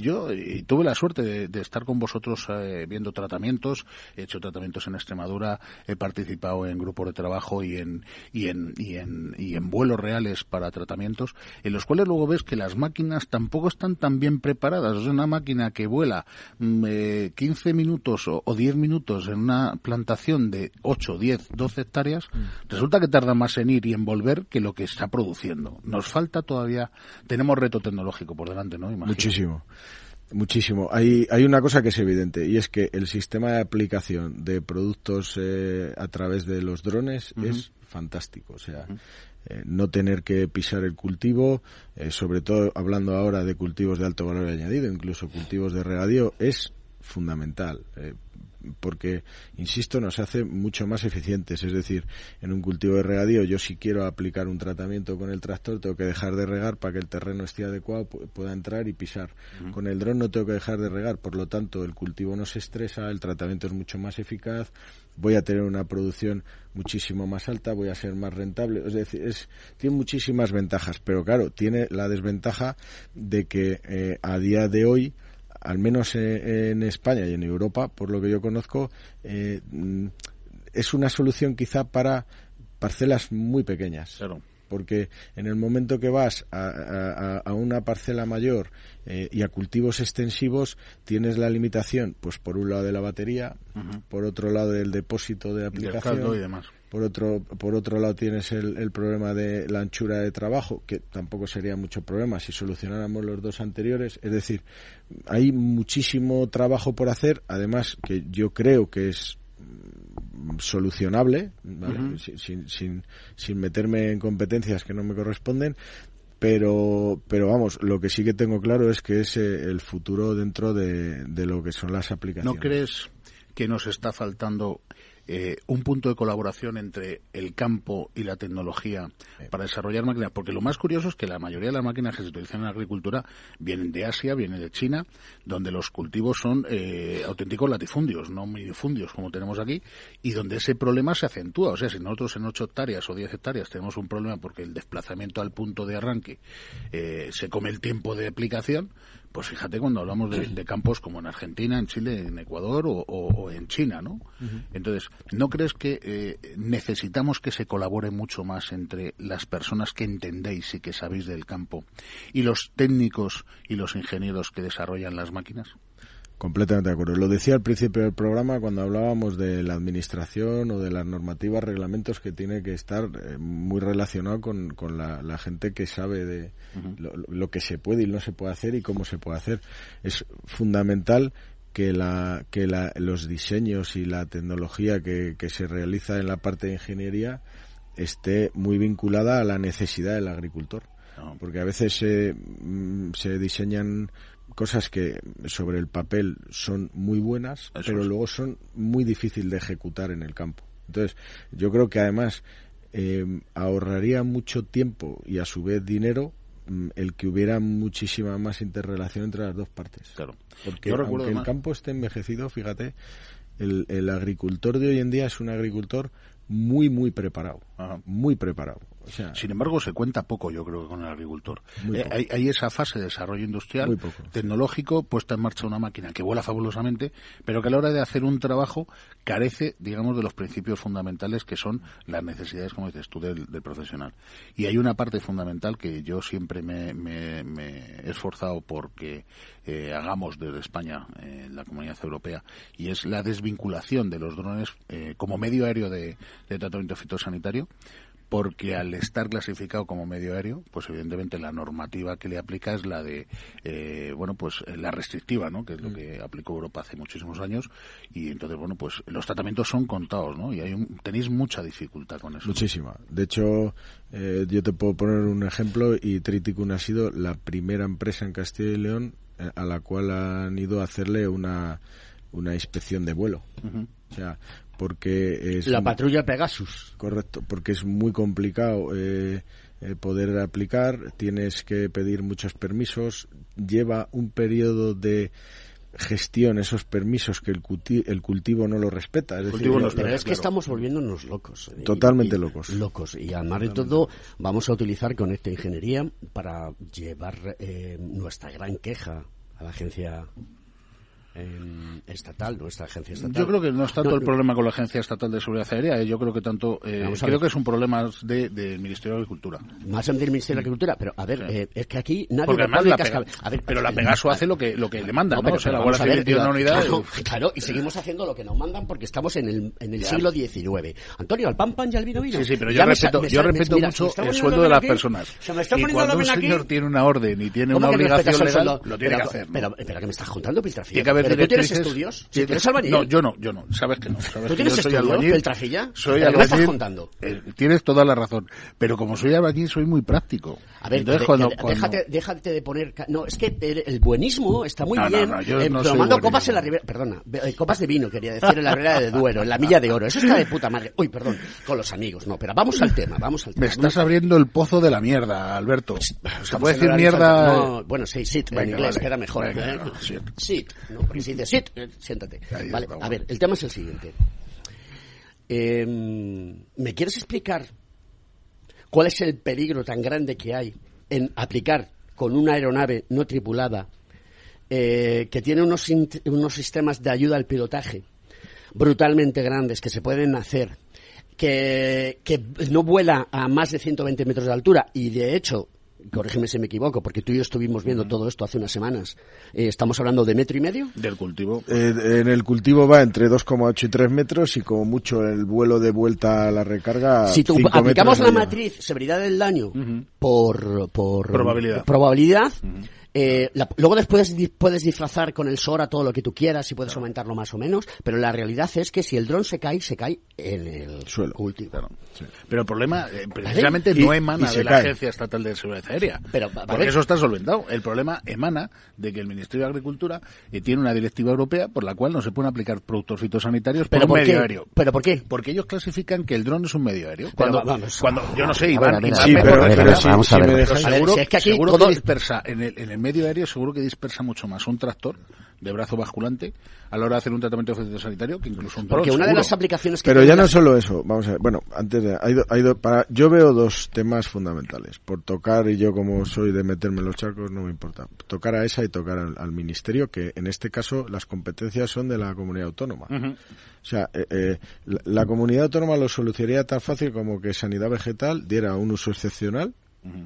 S2: yo tuve la suerte de, estar con vosotros eh, viendo tratamientos, he hecho tratamientos en Extremadura, he participado en grupos de trabajo y en, y en, y en, y en vuelos reales para tratamientos, en los cuales luego ves que las máquinas tampoco están tan bien preparadas. Es una máquina que vuela tarda mm, eh, 15 minutos o, o 10 minutos en una plantación de 8, 10, 12 hectáreas, resulta que tarda más en ir y en volver que lo que está produciendo. Nos falta todavía, tenemos reto tecnológico por delante, ¿no? Imagino.
S7: Muchísimo. Muchísimo. Hay, hay una cosa que es evidente y es que el sistema de aplicación de productos eh, a través de los drones es fantástico. O sea, eh, no tener que pisar el cultivo, eh, sobre todo hablando ahora de cultivos de alto valor añadido, incluso cultivos de regadío, es fundamental. eh, porque, insisto, nos hace mucho más eficientes. Es decir, en un cultivo de regadío, yo si quiero aplicar un tratamiento con el tractor, tengo que dejar de regar para que el terreno esté adecuado, pu- pueda entrar y pisar. Con el dron no tengo que dejar de regar, por lo tanto, el cultivo no se estresa, el tratamiento es mucho más eficaz, voy a tener una producción muchísimo más alta, voy a ser más rentable. Es decir, es, tiene muchísimas ventajas, pero claro, tiene la desventaja de que eh, a día de hoy, al menos eh, en España y en Europa, por lo que yo conozco, eh, mm, es una solución quizá para parcelas muy pequeñas.
S2: Claro.
S7: Porque en el momento que vas a, a- a una parcela mayor eh, y a cultivos extensivos, tienes la limitación, pues por un lado de la batería, por otro lado del depósito de aplicación,
S2: caldo y demás.
S7: por otro, por otro lado tienes el, el problema de la anchura de trabajo, que tampoco sería mucho problema si solucionáramos los dos anteriores. Es decir, hay muchísimo trabajo por hacer, además que yo creo que es mm, solucionable, sin, sin, sin meterme en competencias que no me corresponden, pero, pero vamos, lo que sí que tengo claro es que es eh, el futuro dentro de, de lo que son las aplicaciones.
S2: ¿No crees que nos está faltando eh, un punto de colaboración entre el campo y la tecnología para desarrollar máquinas? Porque lo más curioso es que la mayoría de las máquinas que se utilizan en la agricultura vienen de Asia, vienen de China, donde los cultivos son eh, auténticos latifundios, no minifundios como tenemos aquí, y donde ese problema se acentúa. O sea, si nosotros en 8 hectáreas o 10 hectáreas tenemos un problema porque el desplazamiento al punto de arranque eh, se come el tiempo de aplicación, pues fíjate cuando hablamos de, de campos como en Argentina, en Chile, en Ecuador o, o- o en China, ¿no? Entonces, ¿no crees que eh, necesitamos que se colabore mucho más entre las personas que entendéis y que sabéis del campo y los técnicos y los ingenieros que desarrollan las máquinas?
S7: Completamente de acuerdo. Lo decía al principio del programa cuando hablábamos de la administración o de las normativas, reglamentos que tiene que estar eh, muy relacionado con, con la, la gente que sabe de lo, lo que se puede y no se puede hacer y cómo se puede hacer. Es fundamental que la que la, los diseños y la tecnología que, que se realiza en la parte de ingeniería esté muy vinculada a la necesidad del agricultor porque a veces se, mm, se diseñan cosas que sobre el papel son muy buenas, pero luego son muy difícil de ejecutar en el campo. Entonces, yo creo que además eh, ahorraría mucho tiempo y a su vez dinero mm, el que hubiera muchísima más interrelación entre las dos partes.
S2: Claro.
S7: Porque aunque el
S2: más-
S7: campo esté envejecido, fíjate, el, el agricultor de hoy en día es un agricultor muy, muy preparado. Muy preparado. O sea,
S2: Sin embargo, se cuenta poco, yo creo, con el agricultor. Eh, hay, hay esa fase de desarrollo industrial, tecnológico, puesta en marcha una máquina que vuela fabulosamente, pero que a la hora de hacer un trabajo carece, digamos, de los principios fundamentales que son las necesidades, como dices tú, del, del profesional. Y hay una parte fundamental que yo siempre me, me- me he esforzado porque eh, hagamos desde España, eh, en la comunidad europea, y es la desvinculación de los drones eh, como medio aéreo de, de tratamiento fitosanitario porque al estar clasificado como medio aéreo, pues evidentemente la normativa que le aplica es la de, eh, bueno, pues eh, la restrictiva, ¿no? Que es lo que aplicó Europa hace muchísimos años y entonces, bueno, pues los tratamientos son contados, ¿no? Y hay un- tenéis mucha dificultad con eso.
S7: Muchísima. De hecho, eh, yo te puedo poner un ejemplo y Triticum ha sido la primera empresa en Castilla y León eh, a la cual han ido a hacerle una, una inspección de vuelo. O sea, porque es...
S1: La patrulla Pegasus.
S7: Correcto, porque es muy complicado eh, eh, poder aplicar, tienes que pedir muchos permisos, lleva un periodo de gestión esos permisos que el, culti- el cultivo no lo respeta. Es decir,
S1: Pero
S7: lo-
S1: es que estamos volviéndonos locos. eh,
S7: Totalmente
S1: y- y-
S7: locos.
S1: Locos. Y además de todo, vamos a utilizar con esta ingeniería para llevar eh, nuestra gran queja a la agencia eh, estatal, nuestra agencia estatal.
S2: Yo creo que no es tanto
S1: No,
S2: el
S1: no.
S2: problema con la Agencia Estatal de Seguridad Aérea, eh, yo creo que tanto, eh, creo que es un problema de- del Ministerio de Agricultura.
S1: Más del Ministerio de Agricultura, pero a ver, eh, es que aquí nadie
S2: Porque además la. Pega-
S1: A ver,
S2: pero la Pegaso hace lo que lo que le manda, ¿no?
S1: pero-
S2: o sea, la Guardia Civil tiene una unidad.
S1: Claro,
S2: y-
S1: claro, y seguimos haciendo lo que nos mandan porque estamos en el, en el siglo XIX. Antonio, al pan pan y al vino vino.
S2: Sí, sí, pero yo respeto, yo respeto mucho el sueldo de las personas. y cuando un señor tiene una orden y tiene
S1: ¿Cómo
S2: una
S1: que
S2: obligación legal, lo tiene que hacer.
S1: Pero, ¿qué me estás contando, Piltrafilla?
S2: Que haber
S1: ¿Pero tú tienes
S2: directrices-
S1: estudios?
S2: Sí,
S1: ¿Tú eres albañil?
S2: No, yo no, yo no. Sabes que no. Sabes
S1: ¿Tú
S2: que
S1: tienes
S2: yo soy
S1: estudios,
S2: albañil.
S1: Piltrafilla?
S2: Soy
S1: ¿Pero qué me estás
S2: albañil.
S1: contando?
S2: Eh, tienes toda la razón. Pero como soy albañil, soy muy práctico.
S1: A ver,
S2: Entonces,
S1: de-
S2: cuando,
S1: de-
S2: cuando-
S1: déjate, déjate de poner... No, es que el, buenismo está muy
S2: No,
S1: bien.
S2: no,
S1: eh,
S2: no soy
S1: tomando copas en la ribera... Perdona, eh, copas de vino, quería decir, en la ribera de Duero, en la Milla de Oro. Eso está de puta madre. Uy, perdón, con los amigos. No, pero vamos al tema, vamos al tema.
S2: Me estás abriendo el pozo de la mierda, Alberto. ¿Se
S1: Estamos
S2: puede decir mierda?
S1: No, bueno, sí, sit, en inglés queda mejor. ¿eh?
S2: no,
S1: si dices sit, eh, siéntate.
S2: Ahí
S1: Vale, a ver, el tema es el siguiente. Eh, ¿Me quieres explicar cuál es el peligro tan grande que hay en aplicar con una aeronave no tripulada eh, que tiene unos, unos sistemas de ayuda al pilotaje brutalmente grandes que se pueden hacer, que, que no vuela a más de 120 metros de altura y de hecho, corrígeme si me equivoco, porque tú y yo estuvimos viendo todo esto hace unas semanas, eh, estamos hablando de metro y medio.
S2: Del cultivo.
S7: Eh, en el cultivo va entre 2,8 y 3 metros y como mucho el vuelo de vuelta a la recarga.
S1: Si tú aplicamos la matriz severidad del daño por, por
S2: Probabilidad.
S1: probabilidad, eh, la- luego después puedes disfrazar con el SORA todo lo que tú quieras y puedes aumentarlo más o menos, pero la realidad es que si el dron se cae, se cae en el
S7: Suelo.
S1: cultivo.
S2: Pero el problema, eh, precisamente, no
S7: y
S2: emana de la
S7: cae.
S2: Agencia Estatal de Seguridad Aérea.
S1: Pero,
S2: porque eso está solventado. El problema emana de que el Ministerio de Agricultura eh, tiene una directiva europea por la cual no se pueden aplicar productos fitosanitarios por
S1: ¿Pero
S2: un
S1: por
S2: medio
S1: qué?
S2: aéreo.
S1: ¿Pero por qué?
S2: Porque ellos clasifican que el dron es un medio aéreo. Cuando,
S1: vamos.
S2: cuando yo no sé, Iván,
S7: Sí, pero, si,
S4: vamos a
S7: si
S4: ver.
S7: me
S1: A ver,
S2: seguro,
S1: si es que aquí
S2: seguro
S1: todo-
S2: que dispersa en el, en el medio aéreo seguro que dispersa mucho más un tractor de brazo basculante a la hora de hacer un tratamiento fitosanitario que incluso un dron.
S1: Porque una de las aplicaciones que
S7: Pero ya no
S1: la-
S7: solo eso, vamos a ver, bueno, antes de, hay hay para, yo veo dos temas fundamentales, por tocar, y yo como soy de meterme en los charcos, no me importa, tocar a esa y tocar al, al ministerio, que en este caso las competencias son de la comunidad autónoma. O sea, eh, eh, la, la comunidad autónoma lo solucionaría tan fácil como que Sanidad Vegetal diera un uso excepcional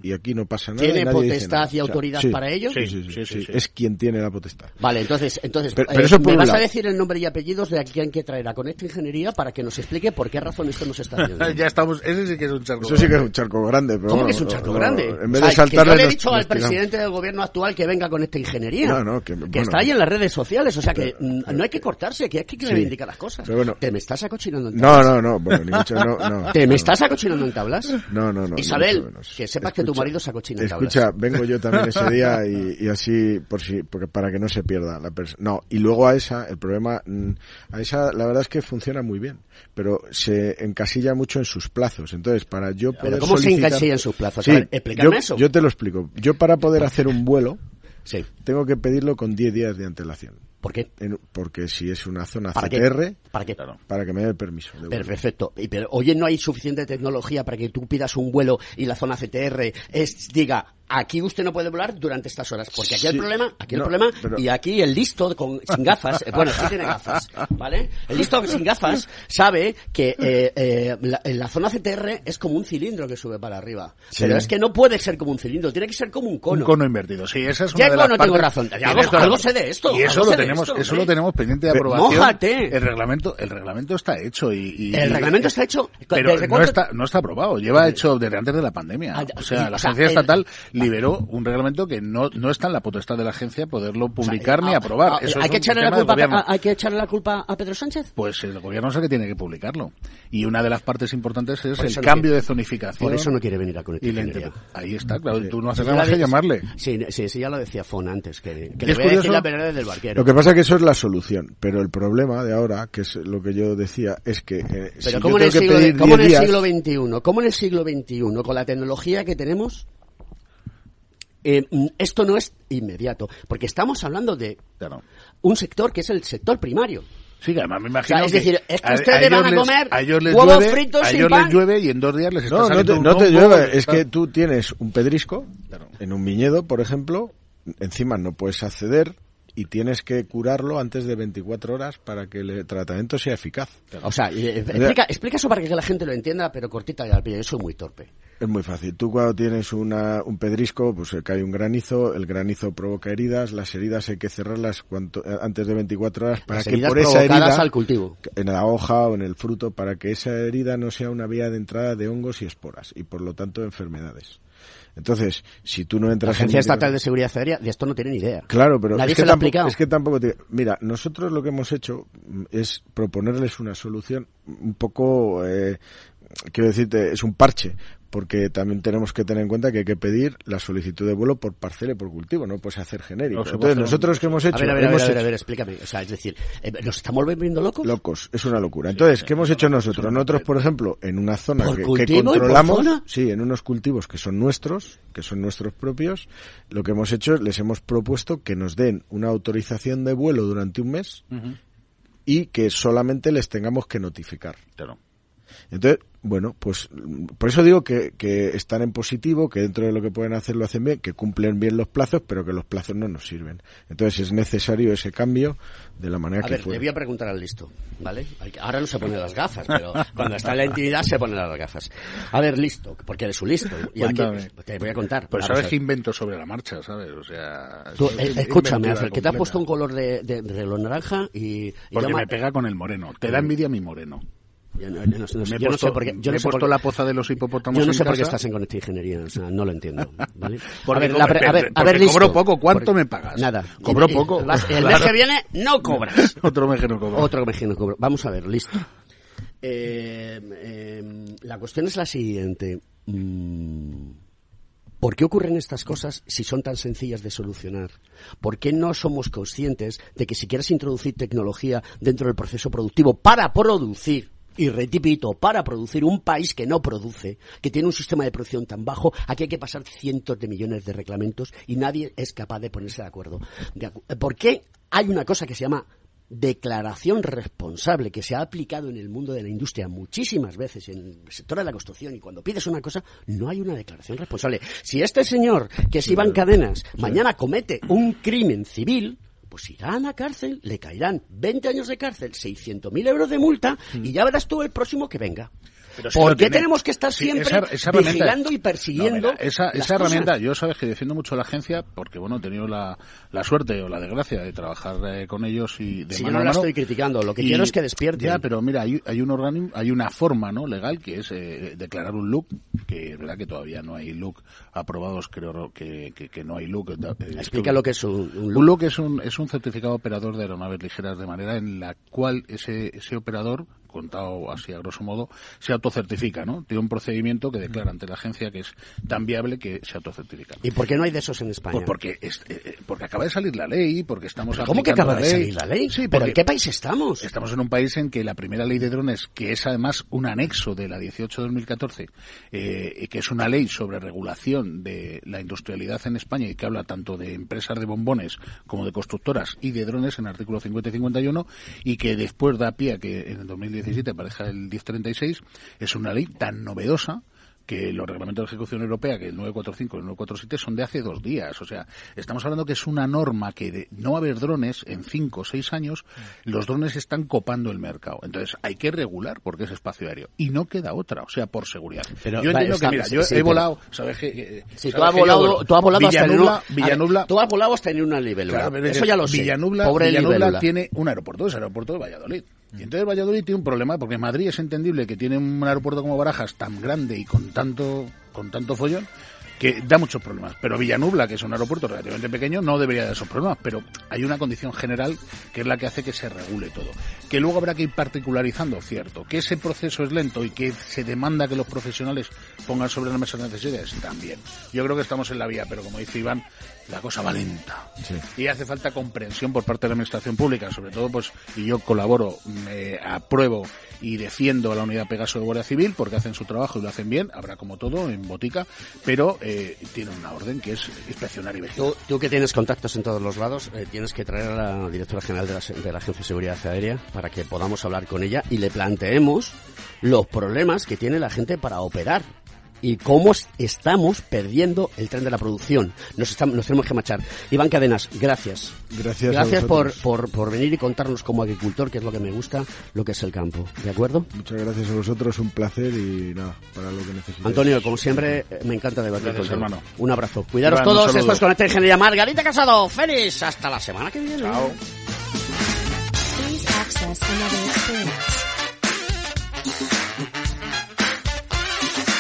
S7: y aquí no pasa nada.
S1: ¿Tiene
S7: y nadie dice
S1: potestad
S7: nada.
S1: y autoridad
S7: sí,
S1: para ello?
S7: Sí, sí, sí,
S2: Sí, sí,
S7: sí,
S2: sí.
S7: Es quien tiene la potestad.
S1: Vale, entonces, entonces
S7: Pero-
S1: eh,
S7: pero eso por
S1: me vas a
S7: lado.
S1: decir el nombre y apellidos de a quién que traer a Conecta Ingeniería para que nos explique por qué razón esto no se está haciendo. (laughs)
S2: ya estamos, ese sí que es un charco.
S7: Eso sí que es un charco grande. Pero
S1: ¿Cómo
S7: bueno,
S1: que es un charco
S7: no,
S1: grande?
S7: En
S1: O
S7: vez
S1: sea,
S7: de
S1: que
S7: saltarle
S1: yo le he
S7: nos-
S1: dicho
S7: nos
S1: al presidente del gobierno actual que venga con esta ingeniería.
S7: No, no, que-
S1: que
S7: bueno.
S1: está ahí en las redes sociales. O sea que mm, no hay que cortarse, que hay que reivindicar las cosas.
S7: Pero bueno.
S1: Te me estás acochinando en
S7: No,
S1: tablas.
S7: no, no, bueno, ni mucho, no, no. (laughs)
S1: ¿Te me
S7: no.
S1: estás acochinando en tablas?
S7: No, no, no.
S1: Isabel,
S7: mucho menos.
S1: Sepas que tu marido tablas.
S7: Escucha, vengo yo también ese día (laughs) y, y así, por si, porque para que no se pierda la persona. No, y luego a esa, el problema, mm, a esa, la verdad es que funciona muy bien, pero se encasilla mucho en sus plazos. Entonces, para yo poder
S1: Pero ¿cómo se encasilla en sus plazos? A ver, explícame
S7: yo,
S1: eso.
S7: yo te lo explico. Yo para poder hacer un vuelo,
S1: Sí.
S7: tengo que pedirlo con 10 días de antelación.
S1: ¿Por qué?
S7: En- porque si es una zona
S1: ¿Para qué?
S7: CTR,
S1: ¿Para qué?
S7: para que me dé el permiso. de vuelo.
S1: Perfecto. Y, pero, oye, no hay suficiente tecnología para que tú pidas un vuelo y la zona CTR es, diga, aquí usted no puede volar durante estas horas. Porque aquí el
S7: Sí.
S1: problema, aquí el problema,
S7: pero-
S1: y aquí el listo con, sin gafas, eh, bueno, sí tiene gafas, ¿vale? El listo sin gafas sabe que eh, eh, la, en la zona CTR es como un cilindro que sube para arriba.
S2: Sí.
S1: Pero es que no puede ser como un cilindro, tiene que ser como un cono.
S2: Un cono invertido, sí, esa es
S1: Ya
S2: una de
S1: no,
S2: las
S1: tengo
S2: partes-
S1: razón. Algo-
S2: la
S1: algo sé de esto,
S2: Y eso lo tenemos,
S1: esto,
S2: eso lo tenemos pendiente de aprobación.
S1: mójate.
S2: El reglamento, el reglamento está hecho y, y-
S1: El
S2: y-
S1: reglamento está hecho.
S2: pero
S1: ¿desde
S2: no está, no está aprobado. Lleva hecho desde antes de la pandemia.
S1: Ah,
S2: O sea, la agencia estatal liberó un reglamento que no, no está en la potestad de la agencia poderlo publicar ni
S1: Ah,
S2: aprobar.
S1: ah,
S2: Eso
S1: hay,
S2: es
S1: que echarle la culpa, a- hay que echarle la culpa a Pedro Sánchez.
S2: Pues el gobierno es el que tiene que publicarlo. Y una de las partes importantes es el
S1: no
S2: cambio
S1: quiere-
S2: de zonificación.
S1: Por eso no quiere venir a
S2: inter- Ahí está, claro. Tú no haces nada más que llamarle.
S1: Sí, sí, sí, ya lo decía Fon antes, que, que
S7: ¿Y
S1: le
S7: es
S1: voy a decir
S7: curioso?
S1: la verdad del barquero.
S7: Lo que pasa es que eso es la solución, pero el problema de ahora, que es lo que yo decía, es que eh, si
S1: Pero
S7: yo
S1: ¿cómo, en
S7: tengo
S1: el,
S7: que
S1: siglo, cómo en
S7: 10
S1: el siglo XXI, cómo en el siglo XXI, con la tecnología que tenemos, eh, mm, esto no es inmediato? Porque estamos hablando de un sector que es el sector primario.
S2: Sí, que además me
S1: O
S2: imagino
S1: sea, es
S2: que
S1: decir, es que
S2: a-
S1: ustedes van a
S2: les-
S1: comer
S2: a ellos les
S1: huevos
S2: llueve,
S1: fritos
S2: a
S1: sin
S2: ellos
S1: pan.
S2: les llueve y en dos días les está
S7: No, no te, no te llueve, es
S2: está-
S7: que tú tienes un pedrisco en un viñedo, por ejemplo, encima no puedes acceder y tienes que curarlo antes de 24 horas para que el tratamiento sea eficaz.
S1: O sea, eh, explica, explica eso para que la gente lo entienda, pero cortita y al pie. Yo soy muy torpe.
S7: Es muy fácil. Tú cuando tienes una, un pedrisco, pues cae un granizo, el granizo provoca heridas, las heridas hay que cerrarlas cuanto, eh, antes de 24 horas para
S1: Las
S7: que por esa herida,
S1: al cultivo.
S7: en la hoja o en el fruto, para que esa herida no sea una vía de entrada de hongos y esporas y por lo tanto enfermedades. Entonces, si tú no
S1: La
S7: entras
S1: Agencia
S7: en
S1: Estatal de Seguridad Aérea de esto no tiene ni idea.
S7: Claro, pero
S1: Nadie
S7: es que,
S1: lo ha
S7: tampoco,
S1: explicado.
S7: es que tampoco te- Mira, nosotros lo que hemos hecho mm, es proponerles una solución un poco, eh, quiero decirte, es un parche, porque también tenemos que tener en cuenta que hay que pedir la solicitud de vuelo por parcela y por cultivo, no puedes hacer genérico.
S2: No
S7: Entonces, nosotros que hemos hecho,
S1: a ver, a ver, a ver, a ver,
S7: hecho-
S1: a ver, explícame. O sea, es decir, eh, ¿nos estamos volviendo locos?
S7: Locos, es una locura. Entonces, ¿qué hemos hecho nosotros? Nosotros, por ejemplo, en una zona
S1: ¿Por
S7: que, que
S1: cultivo y por
S7: controlamos,
S1: zona?
S7: sí, en unos cultivos que son nuestros, que son nuestros propios, lo que hemos hecho es les hemos propuesto que nos den una autorización de vuelo durante un mes y que solamente les tengamos que notificar.
S2: Claro.
S7: Entonces, bueno, pues por eso digo que, que están en positivo, que dentro de lo que pueden hacer lo hacen bien, que cumplen bien los plazos, pero que los plazos no nos sirven. Entonces es necesario ese cambio de la manera
S1: A
S7: que
S1: ver,
S7: fue.
S1: le voy a preguntar al listo, ¿vale? Ahora no se pone las gafas, pero cuando está en la intimidad se pone las gafas. A ver, listo, porque eres un listo. Y aquí- te voy a contar.
S2: Pues sabes que invento sobre la marcha, ¿sabes? O sea...
S1: Tú,
S2: es
S1: eh, escúchame, Ángel, que te ha puesto un color de, de, de reloj naranja y... y
S2: Porque
S1: llama-
S2: me pega con el moreno. Te da envidia mi moreno.
S1: Yo no, yo no sé- no sé-
S2: Me he
S1: yo no
S2: puesto-
S1: sé por qué- yo
S2: me
S1: no
S2: he
S1: sé por
S2: puesto
S1: qué-
S2: la poza de los hipopótamos
S1: Yo no sé por qué estás en Conecta Ingeniería, o sea, no lo entiendo, ¿vale? (laughs) A ver, la a ver, a
S2: porque
S1: ver, listo.
S2: cobro poco. ¿Cuánto
S1: Porque-
S2: me pagas?
S1: Nada.
S2: Cobro poco.
S1: el mes
S2: Claro.
S1: que (laughs) viene no cobras. (laughs)
S2: Otro mes que no cobro.
S1: Otro mes que no cobro. Vamos a ver, listo. Eh, eh, la cuestión es la siguiente. Mm, ¿Por qué ocurren estas cosas si son tan sencillas de solucionar? ¿Por qué no somos conscientes de que si quieres introducir tecnología dentro del proceso productivo para producir, y repito, para producir un país que no produce, que tiene un sistema de producción tan bajo, aquí hay que pasar cientos de millones de reglamentos y nadie es capaz de ponerse de acuerdo. ¿Por qué hay una cosa que se llama declaración responsable que se ha aplicado en el mundo de la industria muchísimas veces en el sector de la construcción y cuando pides una cosa no hay una declaración responsable. Si este señor que es Iván Cadenas mañana comete un crimen civil, pues irá a la cárcel, le caerán 20 años de cárcel, 600.000 euros de multa y ya verás tú el próximo que venga.
S2: Pero si
S1: ¿Por qué
S2: tiene.
S1: tenemos que estar
S2: Sí,
S1: siempre
S2: esa- esa
S1: vigilando y persiguiendo
S2: No, mira, esa, esa
S1: cosas?
S2: herramienta, yo sabes que defiendo mucho a la agencia porque, bueno, he tenido la, la suerte o la desgracia de trabajar eh, con ellos y de
S1: Si yo no
S2: a
S1: la
S2: mano.
S1: estoy criticando, lo que
S2: Y-
S1: quiero es que despierten.
S2: Ya, pero mira, hay, hay un organismo, hay una forma, ¿no? Legal que es eh, declarar un look, que es verdad que todavía no hay look aprobados, creo que, que, que no hay look. eh,
S1: Explica lo que es un, un
S2: un look es un, es un certificado operador de aeronaves ligeras de manera en la cual ese, ese operador, contado así a grosso modo, se autocertifica, ¿no? Tiene un procedimiento que declara ante la agencia que es tan viable que se autocertifica.
S1: ¿Y por qué no hay de esos en España?
S2: Pues porque, es- eh, eh, porque acaba de salir la ley, porque estamos
S1: ¿Cómo que acaba de salir la ley?
S2: Sí,
S1: ¿Pero en qué país estamos?
S2: Estamos en un país en que la primera ley de drones, que es además un anexo de la 18-2014, eh, que es una ley sobre regulación de la industrialidad en España y que habla tanto de empresas de bombones como de constructoras y de drones en el artículo 50 y 51, y que después da pie a que en el 2017 aparezca el 1036, es una ley tan novedosa que los reglamentos de ejecución europea, que el 945 y el 947, son de hace dos días. O sea, estamos hablando que es una norma que de no haber drones en cinco o seis años, los drones están copando el mercado. Entonces, hay que regular porque es espacio aéreo. Y no queda otra, o sea, por seguridad.
S1: Pero,
S2: yo entiendo
S1: está-
S2: que, mira,
S1: sí,
S2: yo
S1: sí,
S2: he
S1: pero-
S2: volado, ¿sabes que eh,
S1: Sí, tú has volado, tú has volado hasta en
S2: Villanubla,
S1: ver, tú has volado hasta en una.
S2: Claro, es
S1: Eso ya lo sé.
S2: Villanubla,
S1: Pobre
S2: Villanubla tiene un aeropuerto, es el aeropuerto de Valladolid. Y entonces Valladolid tiene un problema, porque Madrid es entendible que tiene un aeropuerto como Barajas tan grande y con tanto, con tanto follón, que da muchos problemas. Pero Villanubla, que es un aeropuerto relativamente pequeño, no debería dar esos problemas. Pero hay una condición general que es la que hace que se regule todo. Que luego habrá que ir particularizando, cierto. Que ese proceso es lento y que se demanda que los profesionales pongan sobre la mesa las necesidades, también. Yo creo que estamos en la vía, pero como dice Iván, la cosa va lenta. Y hace falta comprensión por parte de la administración pública, sobre todo, pues, y yo colaboro, me apruebo y defiendo a la unidad Pegaso de Guardia Civil porque hacen su trabajo y lo hacen bien, habrá como todo en botica, pero eh, tienen una orden que es inspeccionar y vigilar.
S1: Tú, que tienes contactos en todos los lados, eh, tienes que traer a la directora general de la, de la Agencia de Seguridad Aérea para que podamos hablar con ella y le planteemos los problemas que tiene la gente para operar y cómo estamos perdiendo el tren de la producción. Nos, estamos, nos tenemos que marchar. Iván Cadenas, gracias.
S7: Gracias.
S1: Gracias por, por, por, venir y contarnos como agricultor, que es lo que me gusta, lo que es el campo. ¿De acuerdo?
S7: Muchas gracias a vosotros, un placer y nada, para lo que necesitéis.
S1: Antonio, como siempre, me encanta debatir
S2: Gracias,
S1: contigo.
S2: hermano.
S1: Un abrazo. Cuidaros
S2: Iván,
S1: todos. Esto es Conecta Ingeniería Margarita Casado. Feliz. Hasta la semana que viene.
S2: Chao.
S10: Please access another experience.